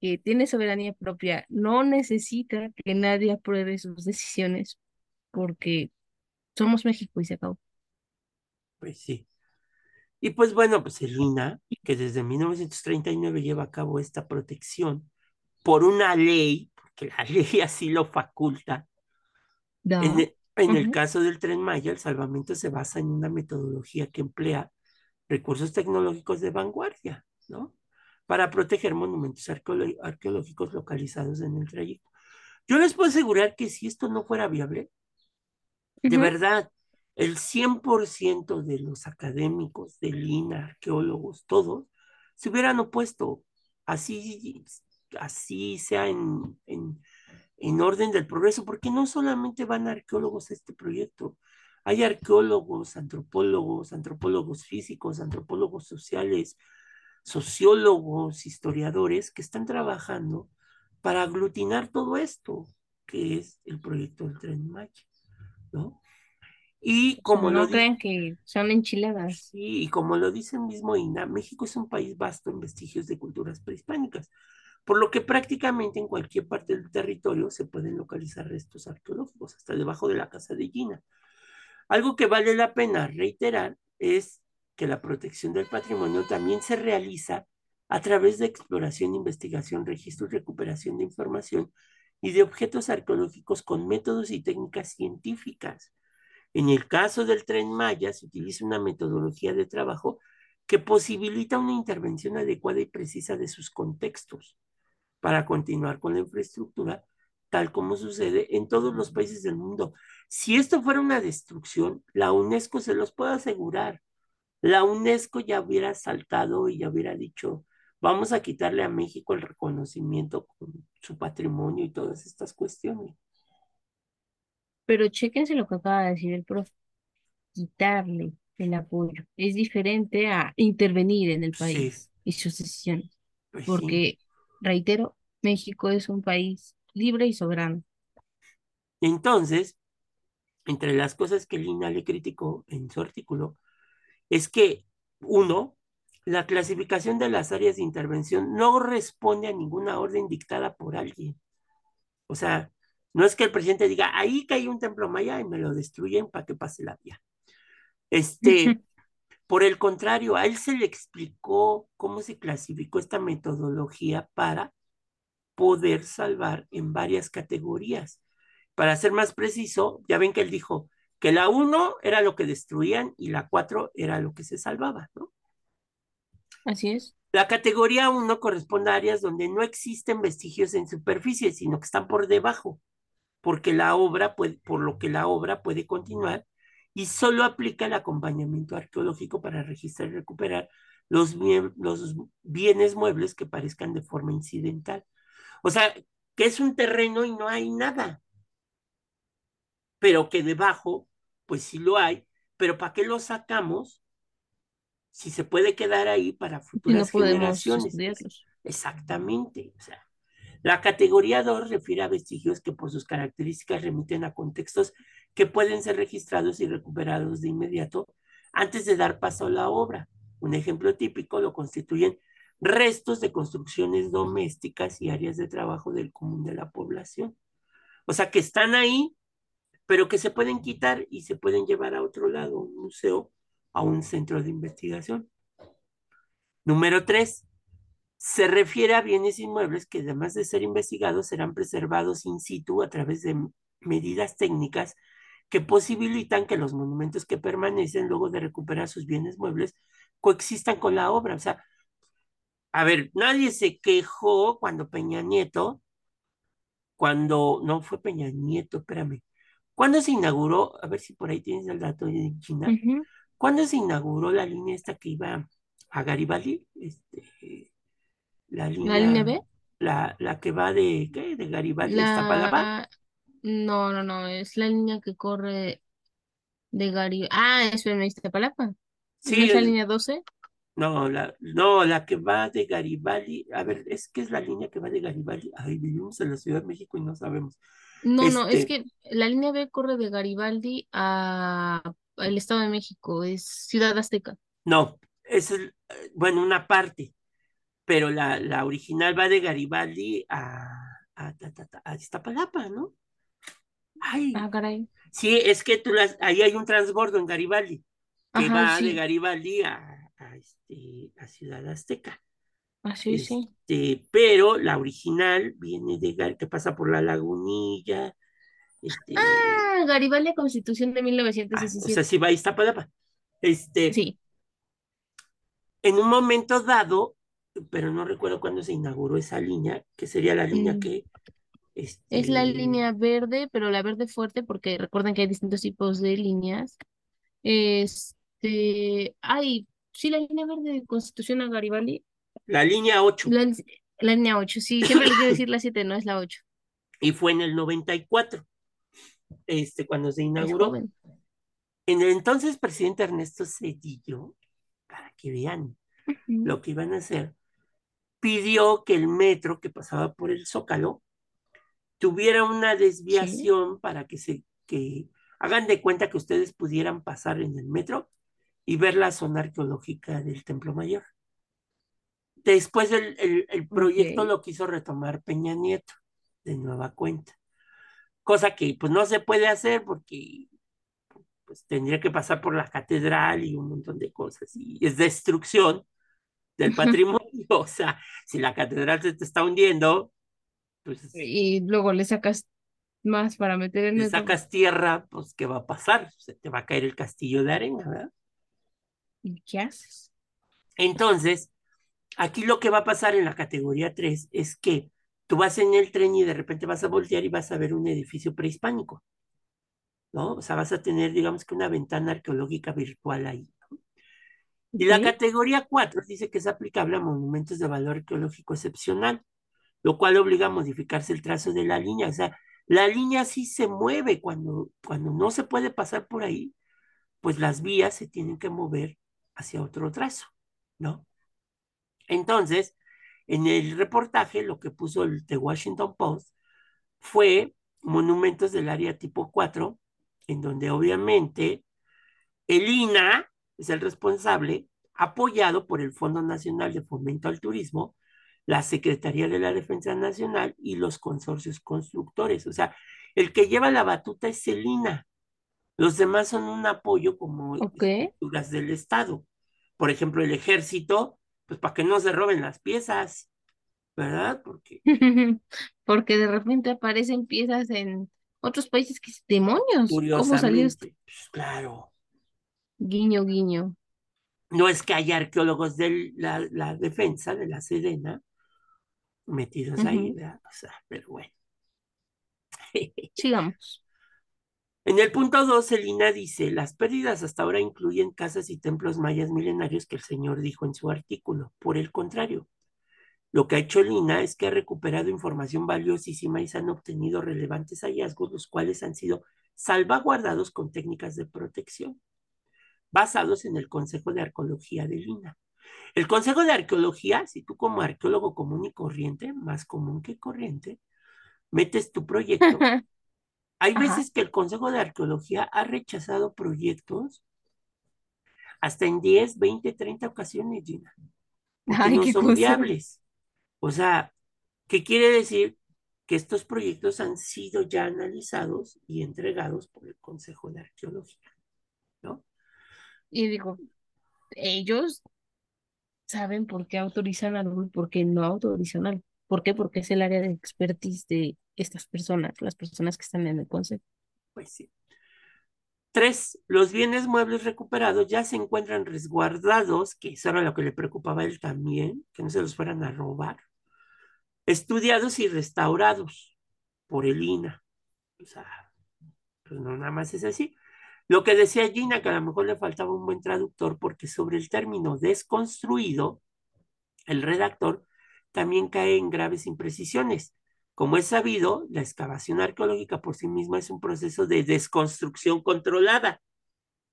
que tiene soberanía propia, no necesita que nadie apruebe sus decisiones porque somos México y se acabó. Pues sí. Y pues bueno, pues el INA, que desde 1939 lleva a cabo esta protección por una ley, porque la <laughs> ley así lo faculta, en el, en el Ujú. caso del Tren Maya, el salvamento se basa en una metodología que emplea recursos tecnológicos de vanguardia, ¿no? Para proteger monumentos arqueológicos localizados en el trayecto. Yo les puedo asegurar que si esto no fuera viable, de verdad, el 100% de los académicos del INA, arqueólogos, todos, se hubieran opuesto. Así, así sea en, en, en orden del progreso, porque no solamente van arqueólogos a este proyecto, hay arqueólogos, antropólogos, antropólogos físicos, antropólogos sociales, sociólogos, historiadores que están trabajando para aglutinar todo esto, que es el proyecto del Tren Maya, ¿no? Y como no lo crean que son enchiladas. Sí, y como lo dice el mismo INA, México es un país vasto en vestigios de culturas prehispánicas, por lo que prácticamente en cualquier parte del territorio se pueden localizar restos arqueológicos, hasta debajo de la casa de Gina. Algo que vale la pena reiterar es que la protección del patrimonio también se realiza a través de exploración, investigación, registro y recuperación de información y de objetos arqueológicos con métodos y técnicas científicas. En el caso del tren Maya se utiliza una metodología de trabajo que posibilita una intervención adecuada y precisa de sus contextos para continuar con la infraestructura, tal como sucede en todos los países del mundo. Si esto fuera una destrucción, la UNESCO se los puede asegurar. La UNESCO ya hubiera saltado y ya hubiera dicho, vamos a quitarle a México el reconocimiento con su patrimonio y todas estas cuestiones. Pero chéquense lo que acaba de decir el profe, quitarle el apoyo. Es diferente a intervenir en el país y sus decisiones. Pues Porque, reitero, México es un país libre y soberano. Entonces, entre las cosas que Lina le criticó en su artículo, es que, uno, la clasificación de las áreas de intervención no responde a ninguna orden dictada por alguien. O sea, no es que el presidente diga, ahí cae un templo maya y me lo destruyen para que pase la vía. Este, por el contrario, a él se le explicó cómo se clasificó esta metodología para poder salvar en varias categorías. Para ser más preciso, ya ven que él dijo que la 1 era lo que destruían y la 4 era lo que se salvaba, ¿no? Así es. La categoría 1 corresponde a áreas donde no existen vestigios en superficie, sino que están por debajo porque la obra puede, por lo que la obra puede continuar y solo aplica el acompañamiento arqueológico para registrar y recuperar los, los bienes muebles que parezcan de forma incidental. O sea, que es un terreno y no hay nada, pero que debajo, pues sí lo hay, pero ¿para qué lo sacamos si se puede quedar ahí para futuras generaciones? Exactamente, o sea, la categoría 2 refiere a vestigios que por sus características remiten a contextos que pueden ser registrados y recuperados de inmediato antes de dar paso a la obra. Un ejemplo típico lo constituyen restos de construcciones domésticas y áreas de trabajo del común de la población. O sea, que están ahí, pero que se pueden quitar y se pueden llevar a otro lado, un museo, a un centro de investigación. Número tres, se refiere a bienes inmuebles que además de ser investigados serán preservados in situ a través de medidas técnicas que posibilitan que los monumentos que permanecen luego de recuperar sus bienes muebles coexistan con la obra. O sea, a ver, nadie se quejó cuando Peña Nieto, cuando, no fue Peña Nieto, espérame, cuando se inauguró, a ver si por ahí tienes el dato de China, cuando se inauguró la línea esta que iba a Garibaldi, este, la línea, B? La, la que va de, ¿qué? De Garibaldi a Iztapalapa. No, no, no, es la línea que corre de Garibaldi. Ah, es en Iztapalapa. Sí, es la línea 12? No, la, no, la que va de Garibaldi, a ver, es que es la línea que va de Garibaldi. Ay, vivimos en la Ciudad de México y no sabemos. No, no, es este que la línea B corre de Garibaldi a el Estado de México, es Ciudad Azteca. No, es el, eh, bueno, una parte, pero la, la original va de Garibaldi a, a, a, Iztapalapa, ¿no? Ay. Ah, caray. Sí, es que tú las, ahí hay un transbordo en Garibaldi, que va de Garibaldi a, a, este, a Ciudad Azteca. Así, ah, sí. Este, pero la original viene de que pasa por la lagunilla. Este, ah, Garibaldi Constitución de 1917. Ah, o sea, sí va a Iztapalapa. Este, sí. En un momento dado, pero no recuerdo cuándo se inauguró esa línea, que sería la línea mm. que... Es la este línea verde, pero la verde fuerte, porque recuerden que hay distintos tipos de líneas. Este, ay, sí, la línea verde de Constitución a Garibaldi. La línea 8. La, la línea 8, sí, siempre les quiero decir la 7, no es la 8. <laughs> Y fue en el 94, este, cuando se inauguró. En el entonces presidente Ernesto Cedillo, para que vean lo que iban a hacer, pidió que el metro que pasaba por el Zócalo tuviera una desviación para que se que hagan de cuenta que ustedes pudieran pasar en el metro y ver la zona arqueológica del Templo Mayor. Después el, el- el proyecto lo quiso retomar Peña Nieto de nueva cuenta, cosa que pues no se puede hacer porque pues tendría que pasar por la catedral y un montón de cosas y es destrucción del <laughs> patrimonio, <laughs> o sea, si la catedral se te está hundiendo, pues Y luego le sacas más para meter el le sacas tierra, pues ¿qué va a pasar? Se te va a caer el castillo de arena, ¿verdad? ¿Y qué haces? Entonces, aquí lo que va a pasar en la categoría 3 es que tú vas en el tren y de repente vas a voltear y vas a ver un edificio prehispánico, ¿no? O sea, vas a tener, digamos que una ventana arqueológica virtual ahí. Y la categoría 4 dice que es aplicable a monumentos de valor arqueológico excepcional, lo cual obliga a modificarse el trazo de la línea. O sea, la línea sí se mueve cuando, cuando no se puede pasar por ahí, pues las vías se tienen que mover hacia otro trazo, ¿no? Entonces, en el reportaje, lo que puso el The Washington Post fue monumentos del área tipo 4, en donde obviamente el INA es el responsable, apoyado por el Fondo Nacional de Fomento al Turismo, la Secretaría de la Defensa Nacional y los consorcios constructores. O sea, el que lleva la batuta es el INA. Los demás son un apoyo como Ok. estructuras del Estado. Por ejemplo, el ejército, pues para que no se roben las piezas, ¿verdad? Porque <laughs> Porque de repente aparecen piezas en otros países que demonios, ¿cómo salió pues claro, Guiño, guiño. no es que haya arqueólogos de la, la defensa, de la Sedena, metidos ahí. O sea, pero bueno. <laughs> Sigamos. En el punto 2, Celina dice, las pérdidas hasta ahora incluyen casas y templos mayas milenarios que el señor dijo en su artículo. Por el contrario, lo que ha hecho Lina es que ha recuperado información valiosísima y se han obtenido relevantes hallazgos, los cuales han sido salvaguardados con técnicas de protección, basados en el Consejo de Arqueología de Lina. El Consejo de Arqueología, si tú como arqueólogo común y corriente, más común que corriente, metes tu proyecto, <laughs> hay Ajá. veces que el Consejo de Arqueología ha rechazado proyectos hasta en 10, 20, 30 ocasiones, Gina, Ay, no son cosa. viables. O sea, ¿qué quiere decir? Que estos proyectos han sido ya analizados y entregados por el Consejo de Arqueología. Y digo, ellos saben por qué autorizan algo y por qué no autorizan algo. ¿Por qué? Porque es el área de expertise de estas personas, las personas que están en el consejo. Pues sí. Tres, los bienes muebles recuperados ya se encuentran resguardados, que eso era lo que le preocupaba a él también, que no se los fueran a robar, estudiados y restaurados por el INA. O sea, pues no nada más es así. Lo que decía Gina, que a lo mejor le faltaba un buen traductor, porque sobre el término desconstruido, el redactor también cae en graves imprecisiones. Como es sabido, la excavación arqueológica por sí misma es un proceso de desconstrucción controlada.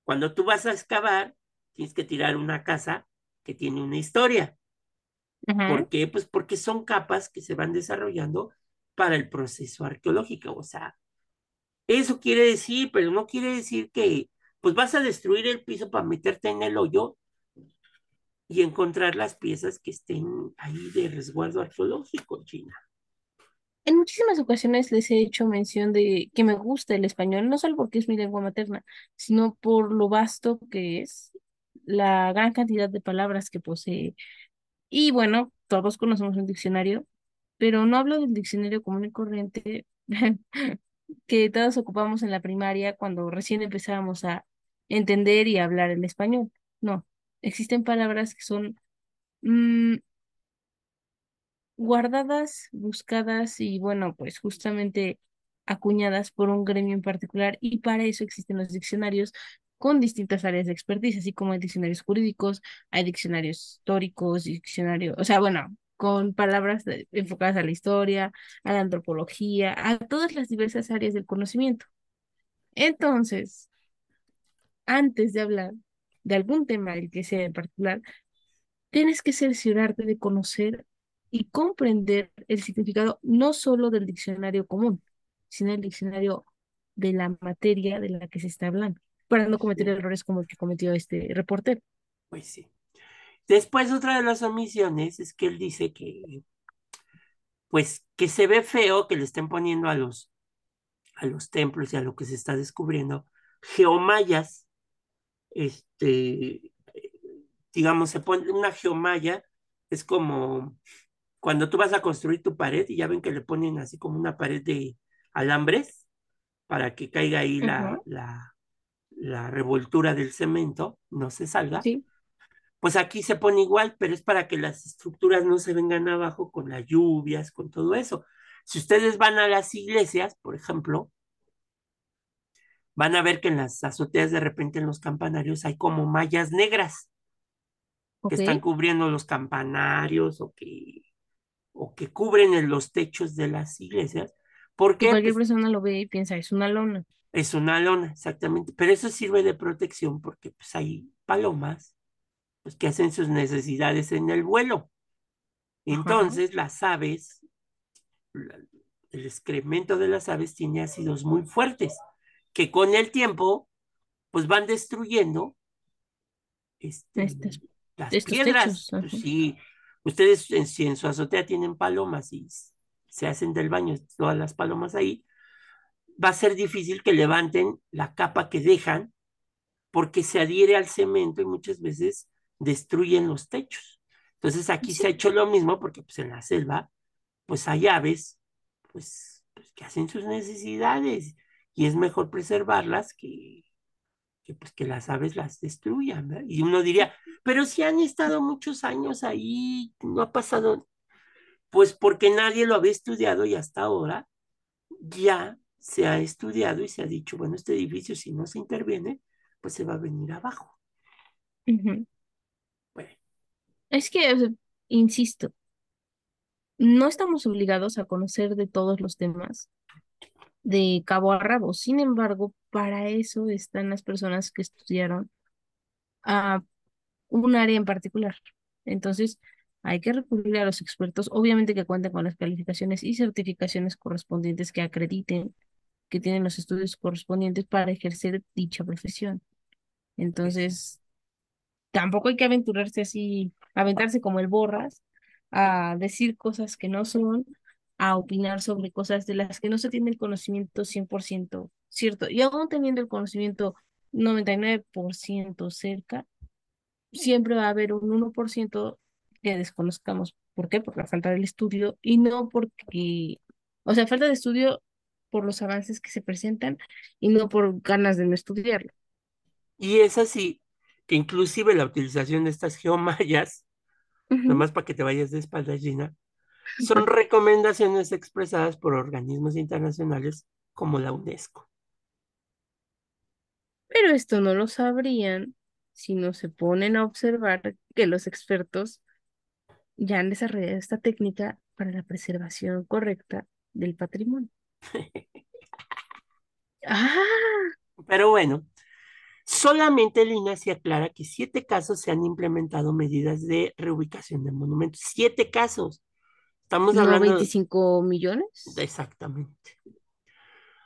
Cuando tú vas a excavar, tienes que tirar una casa que tiene una historia. ¿Por qué? Pues porque son capas que se van desarrollando para el proceso arqueológico. O sea, eso quiere decir, pero no quiere decir que pues vas a destruir el piso para meterte en el hoyo y encontrar las piezas que estén ahí de resguardo arqueológico, China. En muchísimas ocasiones les he hecho mención de que me gusta el español, no solo porque es mi lengua materna, sino por lo vasto que es, la gran cantidad de palabras que posee. Y bueno, todos conocemos un diccionario, pero no hablo del diccionario común y corriente <laughs> que todos ocupamos en la primaria cuando recién empezábamos a entender y hablar el español. No, existen palabras que son mm, guardadas, buscadas y bueno, pues justamente acuñadas por un gremio en particular y para eso existen los diccionarios con distintas áreas de expertise, así como hay diccionarios jurídicos, hay diccionarios históricos, diccionarios, o sea, bueno, con palabras enfocadas a la historia, a la antropología, a todas las diversas áreas del conocimiento. Entonces, antes de hablar de algún tema, el que sea en particular, tienes que cerciorarte de conocer y comprender el significado no solo del diccionario común, sino el diccionario de la materia de la que se está hablando, para no cometer errores como el que cometió este reportero. Pues sí. Después, otra de las omisiones es que él dice que, pues, que se ve feo que le estén poniendo a los, a los templos y a lo que se está descubriendo geomayas, este, digamos, se pone una geomaya, es como cuando tú vas a construir tu pared y ya ven que le ponen así como una pared de alambres para que caiga ahí la, la, la revoltura del cemento, no se salga. Sí. Pues aquí se pone igual, pero es para que las estructuras no se vengan abajo con las lluvias, con todo eso. Si ustedes van a las iglesias, por ejemplo, van a ver que en las azoteas de repente en los campanarios hay como mallas negras que están cubriendo los campanarios o que, o que cubren en los techos de las iglesias. Porque cualquier pues persona lo ve y piensa, es una lona. Es una lona, exactamente. Pero eso sirve de protección porque pues hay palomas pues, que hacen sus necesidades en el vuelo. Entonces las aves, el excremento de las aves tiene ácidos muy fuertes que con el tiempo pues van destruyendo este, las piedras. Pues, sí, ustedes en, si en su azotea tienen palomas y se hacen del baño todas las palomas ahí, va a ser difícil que levanten la capa que dejan porque se adhiere al cemento y muchas veces destruyen los techos. Entonces aquí se ha hecho lo mismo porque pues en la selva pues hay aves pues, pues que hacen sus necesidades y es mejor preservarlas que, que, pues, que las aves las destruyan. Y uno diría, pero si han estado muchos años ahí, no ha pasado, pues porque nadie lo había estudiado y hasta ahora ya se ha estudiado y se ha dicho, bueno, este edificio si no se interviene, pues se va a venir abajo. Es que, insisto, no estamos obligados a conocer de todos los temas, de cabo a rabo. Sin embargo, para eso están las personas que estudiaron a un área en particular. Entonces, hay que recurrir a los expertos, obviamente que cuenten con las calificaciones y certificaciones correspondientes que acrediten que tienen los estudios correspondientes para ejercer dicha profesión. Entonces, tampoco hay que aventurarse así, aventarse como el borras, a decir cosas que no son, a opinar sobre cosas de las que no se tiene el conocimiento 100% cierto. Y aún teniendo el conocimiento 99% cerca, siempre va a haber un 1% que desconozcamos. ¿Por qué? Por la falta del estudio y no porque, o sea, falta de estudio por los avances que se presentan y no por ganas de no estudiarlo. Y es así que inclusive la utilización de estas geomayas, nomás para que te vayas de espalda, Gina, son recomendaciones expresadas por organismos internacionales como la UNESCO. Pero esto no lo sabrían si no se ponen a observar que los expertos ya han desarrollado esta técnica para la preservación correcta del patrimonio. <laughs> ah. Pero bueno, solamente el INASI aclara que siete casos se han implementado medidas de reubicación de monumentos. Siete casos. Estamos hablando. de 25 millones? Exactamente.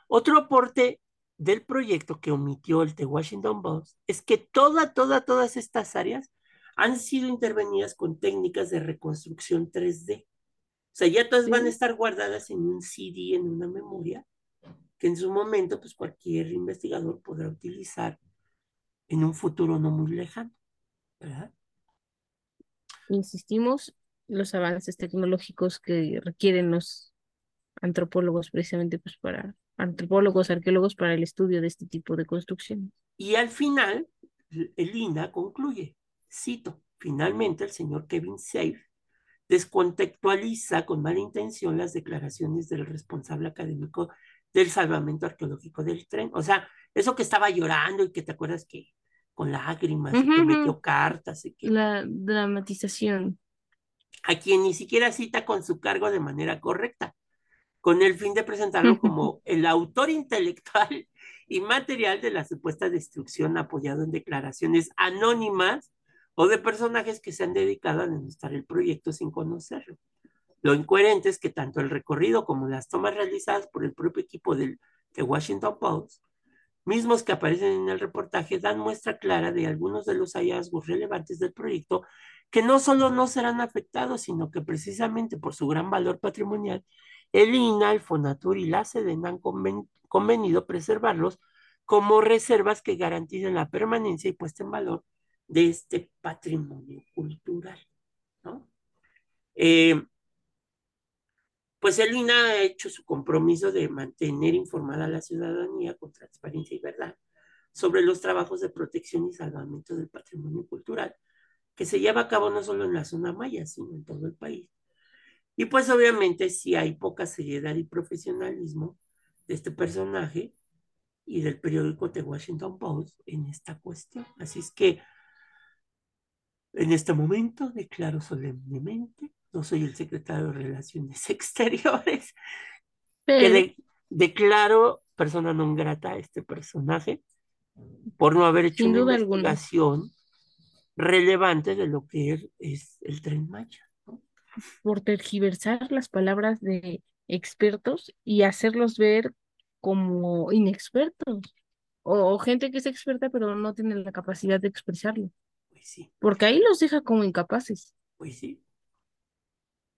Otro aporte del proyecto que omitió el The Washington Post es que toda, toda, todas estas áreas han sido intervenidas con técnicas de reconstrucción 3D. O sea, ya todas van a estar guardadas en un CD, en una memoria, que en su momento, pues cualquier investigador podrá utilizar en un futuro no muy lejano, ¿verdad? Insistimos, los avances tecnológicos que requieren los antropólogos precisamente pues para antropólogos, arqueólogos para el estudio de este tipo de construcciones. Y al final, el INA concluye, cito, finalmente el señor Kevin Safe descontextualiza con mala intención las declaraciones del responsable académico del salvamento arqueológico del tren. O sea, eso que estaba llorando y que te acuerdas que con lágrimas y que metió cartas y que... La dramatización. A quien ni siquiera cita con su cargo de manera correcta, con el fin de presentarlo <laughs> como el autor intelectual <laughs> y material de la supuesta destrucción apoyado en declaraciones anónimas o de personajes que se han dedicado a denostar el proyecto sin conocerlo. Lo incoherente es que tanto el recorrido como las tomas realizadas por el propio equipo del The Washington Post, mismos que aparecen en el reportaje, dan muestra clara de algunos de los hallazgos relevantes del proyecto que no solo no serán afectados, sino que precisamente por su gran valor patrimonial, el INA, el Fonatur y la SEDEN han convenido preservarlos como reservas que garanticen la permanencia y puesta en valor de este patrimonio cultural. ¿no? Eh, pues el INA ha hecho su compromiso de mantener informada a la ciudadanía con transparencia y verdad sobre los trabajos de protección y salvamento del patrimonio cultural que se lleva a cabo no solo en la zona maya, sino en todo el país. Y pues obviamente si hay poca seriedad y profesionalismo de este personaje y del periódico The Washington Post en esta cuestión. Así es que en este momento declaro solemnemente no soy el secretario de Relaciones <laughs> Exteriores, que declaro persona non grata a este personaje por no haber hecho una investigación relevante de lo que es, el tren Maya. Por tergiversar las palabras de expertos y hacerlos ver como inexpertos o, gente que es experta pero no tiene la capacidad de expresarlo. Pues sí. Porque ahí los deja como incapaces. Pues sí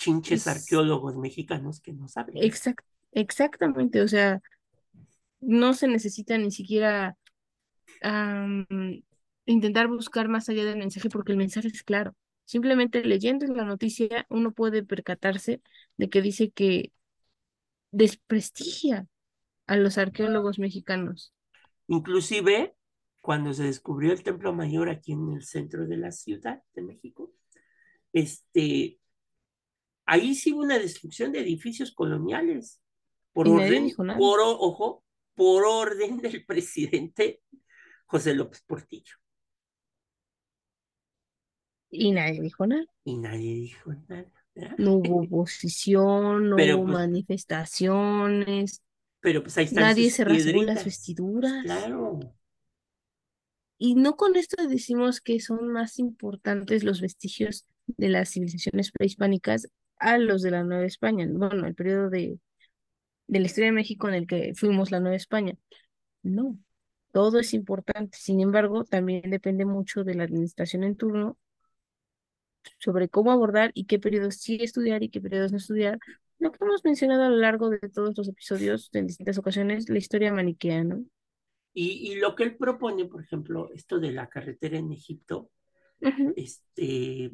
chinches arqueólogos mexicanos que no saben. exactamente, o sea, no se necesita ni siquiera intentar buscar más allá del mensaje porque el mensaje es claro. Simplemente leyendo la noticia uno puede percatarse de que dice que desprestigia a los arqueólogos mexicanos. Inclusive, cuando se descubrió el Templo Mayor aquí en el centro de la Ciudad de México, este, ahí sí hubo una destrucción de edificios coloniales. Por orden, por ojo, por orden del <laughs> presidente José López Portillo. Y nadie dijo nada. Y nadie dijo nada. No hubo <laughs> oposición, no hubo pues, manifestaciones. Pero pues ahí están Nadie se rasgó las vestiduras. Claro. Y no con esto decimos que son más importantes los vestigios de las civilizaciones prehispánicas a los de la Nueva España, bueno, el periodo de, de la historia de México en el que fuimos la Nueva España. No, todo es importante. Sin embargo, también depende mucho de la administración en turno sobre cómo abordar y qué periodos sí estudiar y qué periodos no estudiar. Lo que hemos mencionado a lo largo de todos los episodios, en distintas ocasiones, la historia maniquea, ¿no? Y, y lo que él propone, por ejemplo, esto de la carretera en Egipto, este,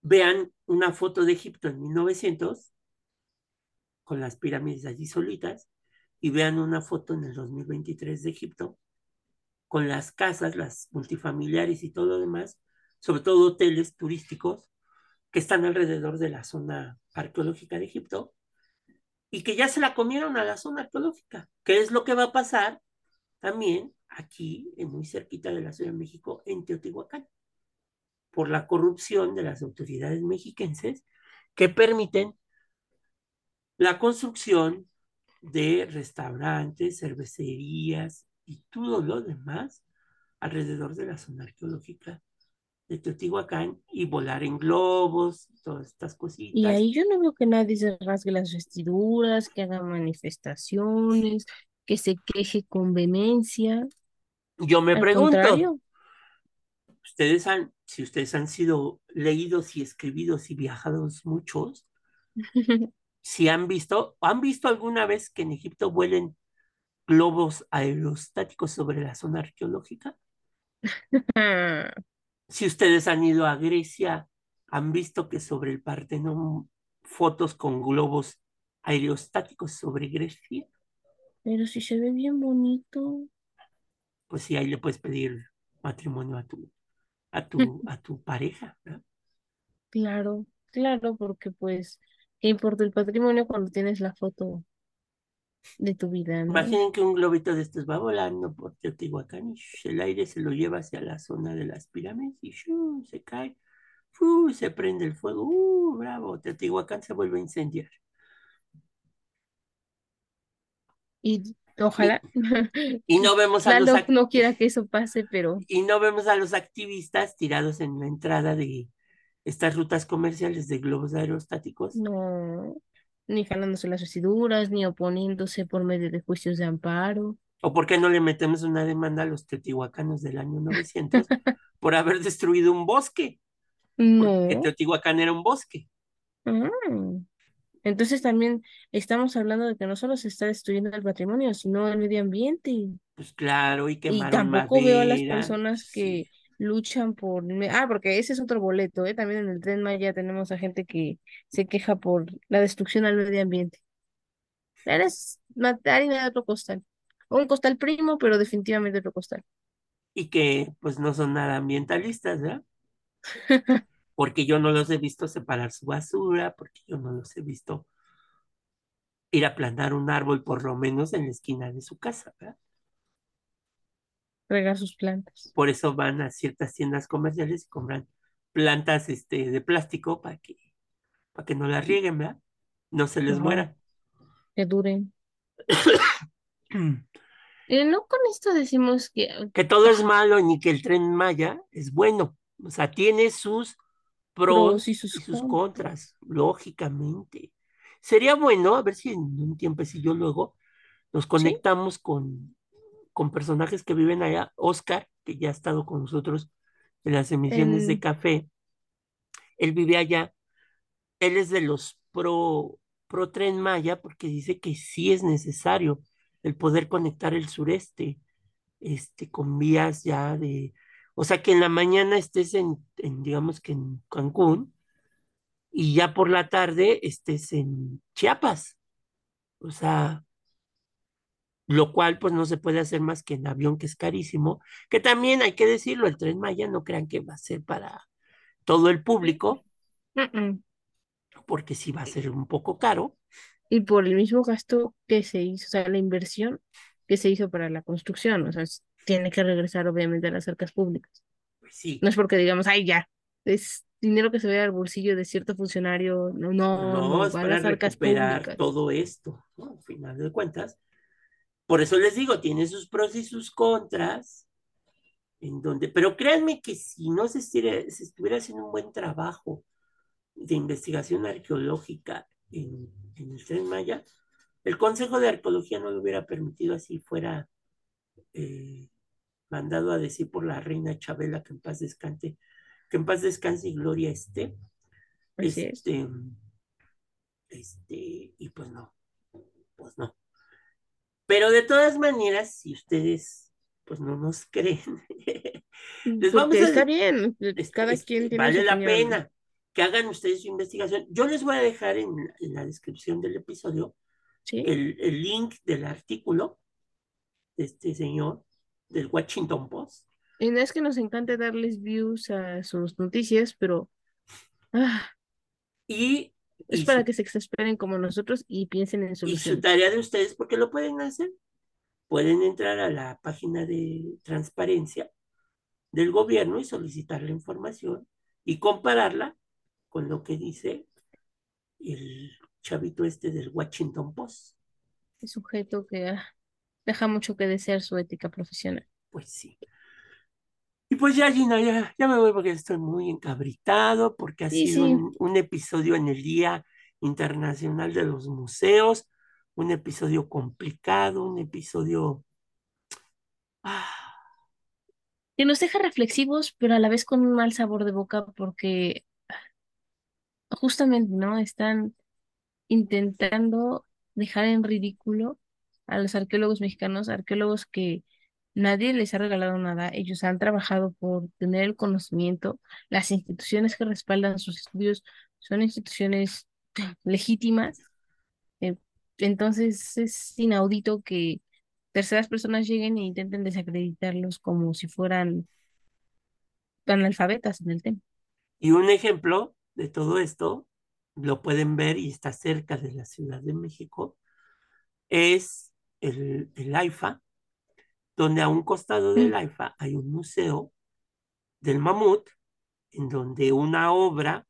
vean una foto de Egipto en 1900 con las pirámides allí solitas y vean una foto en el 2023 de Egipto con las casas, las multifamiliares y todo lo demás, sobre todo hoteles turísticos que están alrededor de la zona arqueológica de Egipto y que ya se la comieron a la zona arqueológica, ¿Qué es lo que va a pasar también aquí, muy cerquita de la Ciudad de México, en Teotihuacán por la corrupción de las autoridades mexiquenses que permiten la construcción de restaurantes, cervecerías y todo lo demás alrededor de la zona arqueológica de Teotihuacán y volar en globos, todas estas cositas. Y ahí yo no veo que nadie se rasgue las vestiduras, que haga manifestaciones, que se queje con vehemencia. Yo me pregunto, ustedes han, si ustedes han sido leídos y escribidos y viajados muchos, <laughs> si han visto, ¿han visto alguna vez que en Egipto vuelen globos aerostáticos sobre la zona arqueológica? si ustedes han ido a Grecia, ¿han visto que sobre el Partenón fotos con globos aerostáticos sobre Grecia? Pero si se ve bien bonito. Pues sí, ahí le puedes pedir matrimonio a tu a <laughs> tu, a tu pareja. Claro, claro, porque pues ¿Qué importa el patrimonio cuando tienes la foto de tu vida, ¿no? Imaginen que un globito de estos va volando por Teotihuacán y el aire se lo lleva hacia la zona de las pirámides y sh, se cae, se prende el fuego, ¡uh! bravo! Teotihuacán se vuelve a incendiar. Y, ojalá <laughs> y no vemos a los Lalo no quiera que eso pase, pero y no vemos a los activistas tirados en la entrada de estas rutas comerciales de globos aerostáticos. no, ni jalándose las vestiduras, ni oponiéndose por medio de juicios de amparo. ¿O por qué no le metemos una demanda a los teotihuacanos del año 900 <laughs> por haber destruido un bosque? Porque No. Teotihuacán era un bosque. Mm. Entonces también estamos hablando de que no solo se está destruyendo el patrimonio, sino el medio ambiente. Pues claro, y Y quemaron tampoco veo a las personas Sí. que luchan por... Ah, porque ese es otro boleto, ¿eh? También en el Tren Maya tenemos a gente que se queja por la destrucción al medio ambiente. Eres ma- harina de otro costal. Un costal primo, pero definitivamente otro costal. Y que pues no son nada ambientalistas, ¿verdad? <laughs> Porque yo no los he visto separar su basura, porque yo no los he visto ir a plantar un árbol por lo menos en la esquina de su casa, ¿verdad? Regar sus plantas. Por eso van a ciertas tiendas comerciales y compran plantas este, de plástico para que, para que no las rieguen, ¿verdad? No se les muera. que duren. <coughs> Eh, no con esto decimos que... Que todo es malo ni que el tren Maya es bueno. O sea, tiene sus pros y sus y sus contras. lógicamente. Sería bueno, a ver si en un tiempecillo luego nos ¿Sí? conectamos con, con personajes que viven allá. Oscar, que ya ha estado con nosotros en las emisiones de café, él vive allá. Él es de los pro, pro Tren Maya porque dice que sí es necesario el poder conectar el sureste este, con vías ya de, o sea, que en la mañana estés en, en, digamos que en Cancún y ya por la tarde estés en Chiapas, o sea, lo cual pues no se puede hacer más que en avión, que es carísimo, que también hay que decirlo, el Tren Maya no crean que va a ser para todo el público, porque sí va a ser un poco caro, Y por el mismo gasto que se hizo, o sea, la inversión que se hizo para la construcción, o sea, es- tiene que regresar obviamente a las arcas públicas. pues sí, No es porque digamos, ay, ya, es dinero que se ve al bolsillo de cierto funcionario, no, no, no, no, es para recuperar públicas. todo esto, ¿no? Al final de cuentas. Por eso les digo, tiene sus pros y sus contras, en donde, pero créanme que si no se estuviera, se estuviera haciendo un buen trabajo de investigación arqueológica en, en el Tren Maya, el Consejo de Arqueología no lo hubiera permitido así fuera eh, mandado a decir por la reina Chabela que en paz descanse, que en paz descanse y gloria esté. Así es. Este, este, y pues no, pues no. Pero de todas maneras, si ustedes pues no nos <laughs> creen, les vamos Porque a está bien, este, cada este, quien tiene vale la opinión. pena que hagan ustedes su investigación. Yo les voy a dejar en, en la descripción del episodio ¿Sí? el, el link del artículo de este señor del Washington Post. Y no es que nos encante darles views a sus noticias, pero ah, Y, es y, para su, que se exasperen como nosotros y piensen en y su soluciones. tarea de ustedes, porque lo pueden hacer, pueden entrar a la página de transparencia del gobierno y solicitar la información y compararla con lo que dice el chavito este del Washington Post. Es sujeto que ah, deja mucho que desear su ética profesional. Pues sí. Y pues ya, Gina, ya, ya me voy porque estoy muy encabritado, porque ha Sí, sido sí, un, un episodio en el Día Internacional de los Museos, un episodio complicado, un episodio... ah, que nos deja reflexivos, pero a la vez con un mal sabor de boca porque justamente, ¿no? Están intentando dejar en ridículo a los arqueólogos mexicanos, arqueólogos que nadie les ha regalado nada, ellos han trabajado por tener el conocimiento, las instituciones que respaldan sus estudios son instituciones <laughs> legítimas, eh, entonces es inaudito que terceras personas lleguen e intenten desacreditarlos como si fueran analfabetas en el tema. Y un ejemplo de todo esto, lo pueden ver y está cerca de la Ciudad de México, es el, el AIFA, donde a un costado del Mm, AIFA hay un museo del mamut, en donde una obra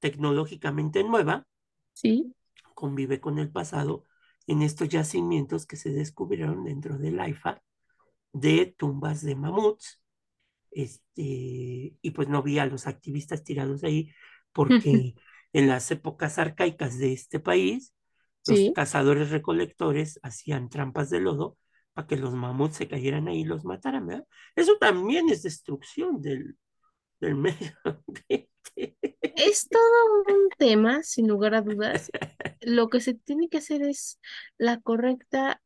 tecnológicamente nueva Sí. convive con el pasado en estos yacimientos que se descubrieron dentro del AIFA de tumbas de mamuts. Este, y pues no vi a los activistas tirados ahí porque <laughs> en las épocas arcaicas de este país, los cazadores recolectores hacían trampas de lodo para que los mamuts se cayeran ahí y los mataran, ¿verdad? Eso también es destrucción del, del <laughs> medio ambiente. Es todo un tema, sin lugar a dudas. Lo que se tiene que hacer es la correcta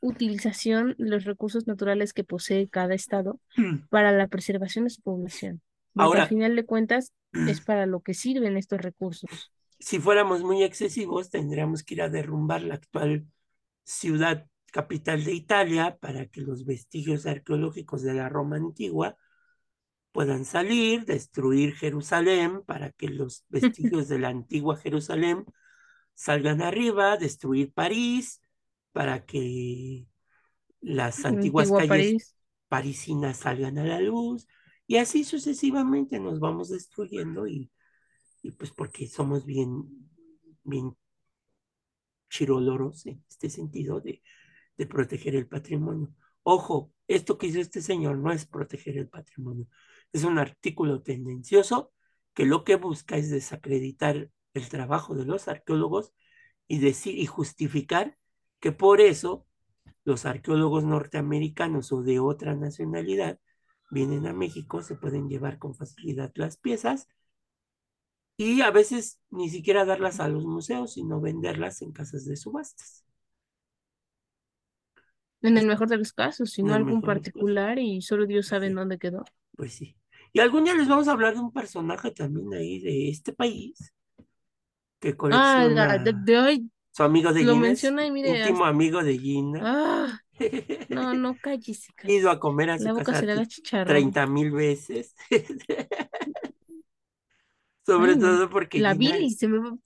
utilización de los recursos naturales que posee cada estado para la preservación de su población, porque al final de cuentas es para lo que sirven estos recursos. Si fuéramos muy excesivos, tendríamos que ir a derrumbar la actual ciudad capital de Italia para que los vestigios arqueológicos de la Roma antigua puedan salir, destruir Jerusalén para que los <laughs> vestigios de la antigua Jerusalén salgan arriba, destruir París para que las antiguas Antigua calles París. parisinas salgan a la luz y así sucesivamente nos vamos destruyendo y, y pues porque somos bien, bien chiroloros en este sentido de, de proteger el patrimonio. Ojo, esto que hizo este señor no es proteger el patrimonio, es un artículo tendencioso que lo que busca es desacreditar el trabajo de los arqueólogos y decir y justificar que por eso los arqueólogos norteamericanos o de otra nacionalidad vienen a México, se pueden llevar con facilidad las piezas y a veces ni siquiera darlas a los museos, sino venderlas en casas de subastas. En el mejor de los casos, si En no el algún particular y solo Dios sabe en dónde quedó. Pues sí. Y algún día les vamos a hablar de un personaje también ahí de este país que Ah, colecciona de, de hoy su amigo de lo Gina, menciona y mire, hasta- amigo de Gina. ah, no, <laughs> no, cállese, He ido a comer a su La boca casa se le haga t- chicharrón. 30 mil veces. <laughs> Sobre Ay, todo porque La Gina, bilis, se me va-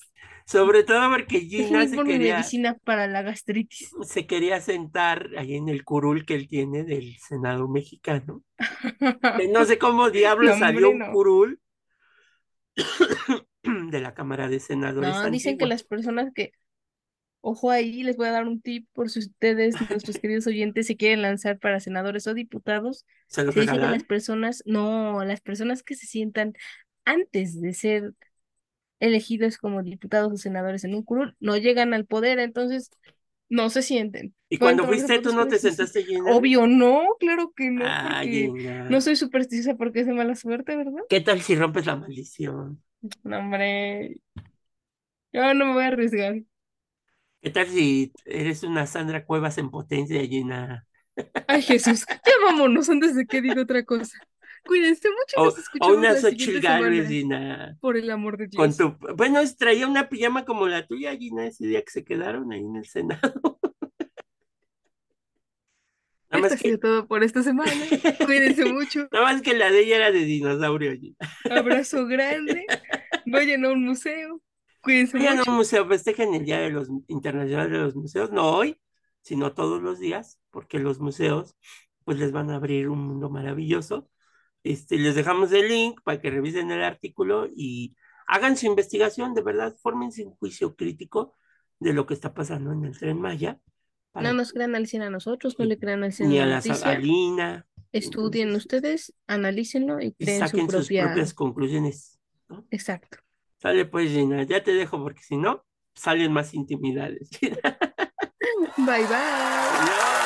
sobre todo porque <laughs> Gina se quería, medicina para la gastritis. <laughs> se quería sentar ahí en el curul que él tiene del Senado mexicano. No sé cómo <laughs> diablos No, salió un no. curul <coughs> de la Cámara de Senadores No, dicen que las personas que, ojo ahí, les voy a dar un tip por si ustedes, nuestros queridos oyentes, se quieren lanzar para senadores o diputados. ¿Se lo Se dice que las personas, no, las personas que se sientan antes de ser elegidos como diputados o senadores en un curul no llegan al poder, entonces no se sienten. ¿Y cuando fuiste tú no te sentaste Gina? Obvio no, claro que no, Ah, no soy supersticiosa porque es de mala suerte, ¿verdad? ¿Qué tal si rompes la maldición? No, hombre, yo no me voy a arriesgar. ¿Qué tal si eres una Sandra Cuevas en potencia, Gina? Ay, Jesús, ya vámonos antes de que diga otra cosa. Cuídense mucho O, nos o escuchamos una la Xochitl siguiente Gálvez, semana. Gina. Por el amor de Con Dios. tu... Bueno, traía una pijama como la tuya, Gina, ese día que se quedaron ahí en el Senado. Nada <laughs> Esto más ha sido que... todo por esta semana. <laughs> Cuídense mucho. Nada más que la de ella era de dinosaurio, Gina. Abrazo grande. Vayan a un museo. Cuídense Vayan a un museo, festejen el Día de los Internacional de los Museos, no hoy, sino todos los días, porque los museos pues les van a abrir un mundo maravilloso. Este, les dejamos el link para que revisen el artículo y hagan su investigación, de verdad, fórmense un juicio crítico de lo que está pasando en el Tren Maya, para No nos crean al 100 a nosotros, no le crean al 100 ni a la. Sagalina, Estudien entonces, ustedes, analícenlo y creen su saquen sus propia. propias conclusiones, ¿no? Exacto. Sale pues, Gina, ya te dejo porque si no, salen más intimidades. <laughs> Bye bye. Adiós.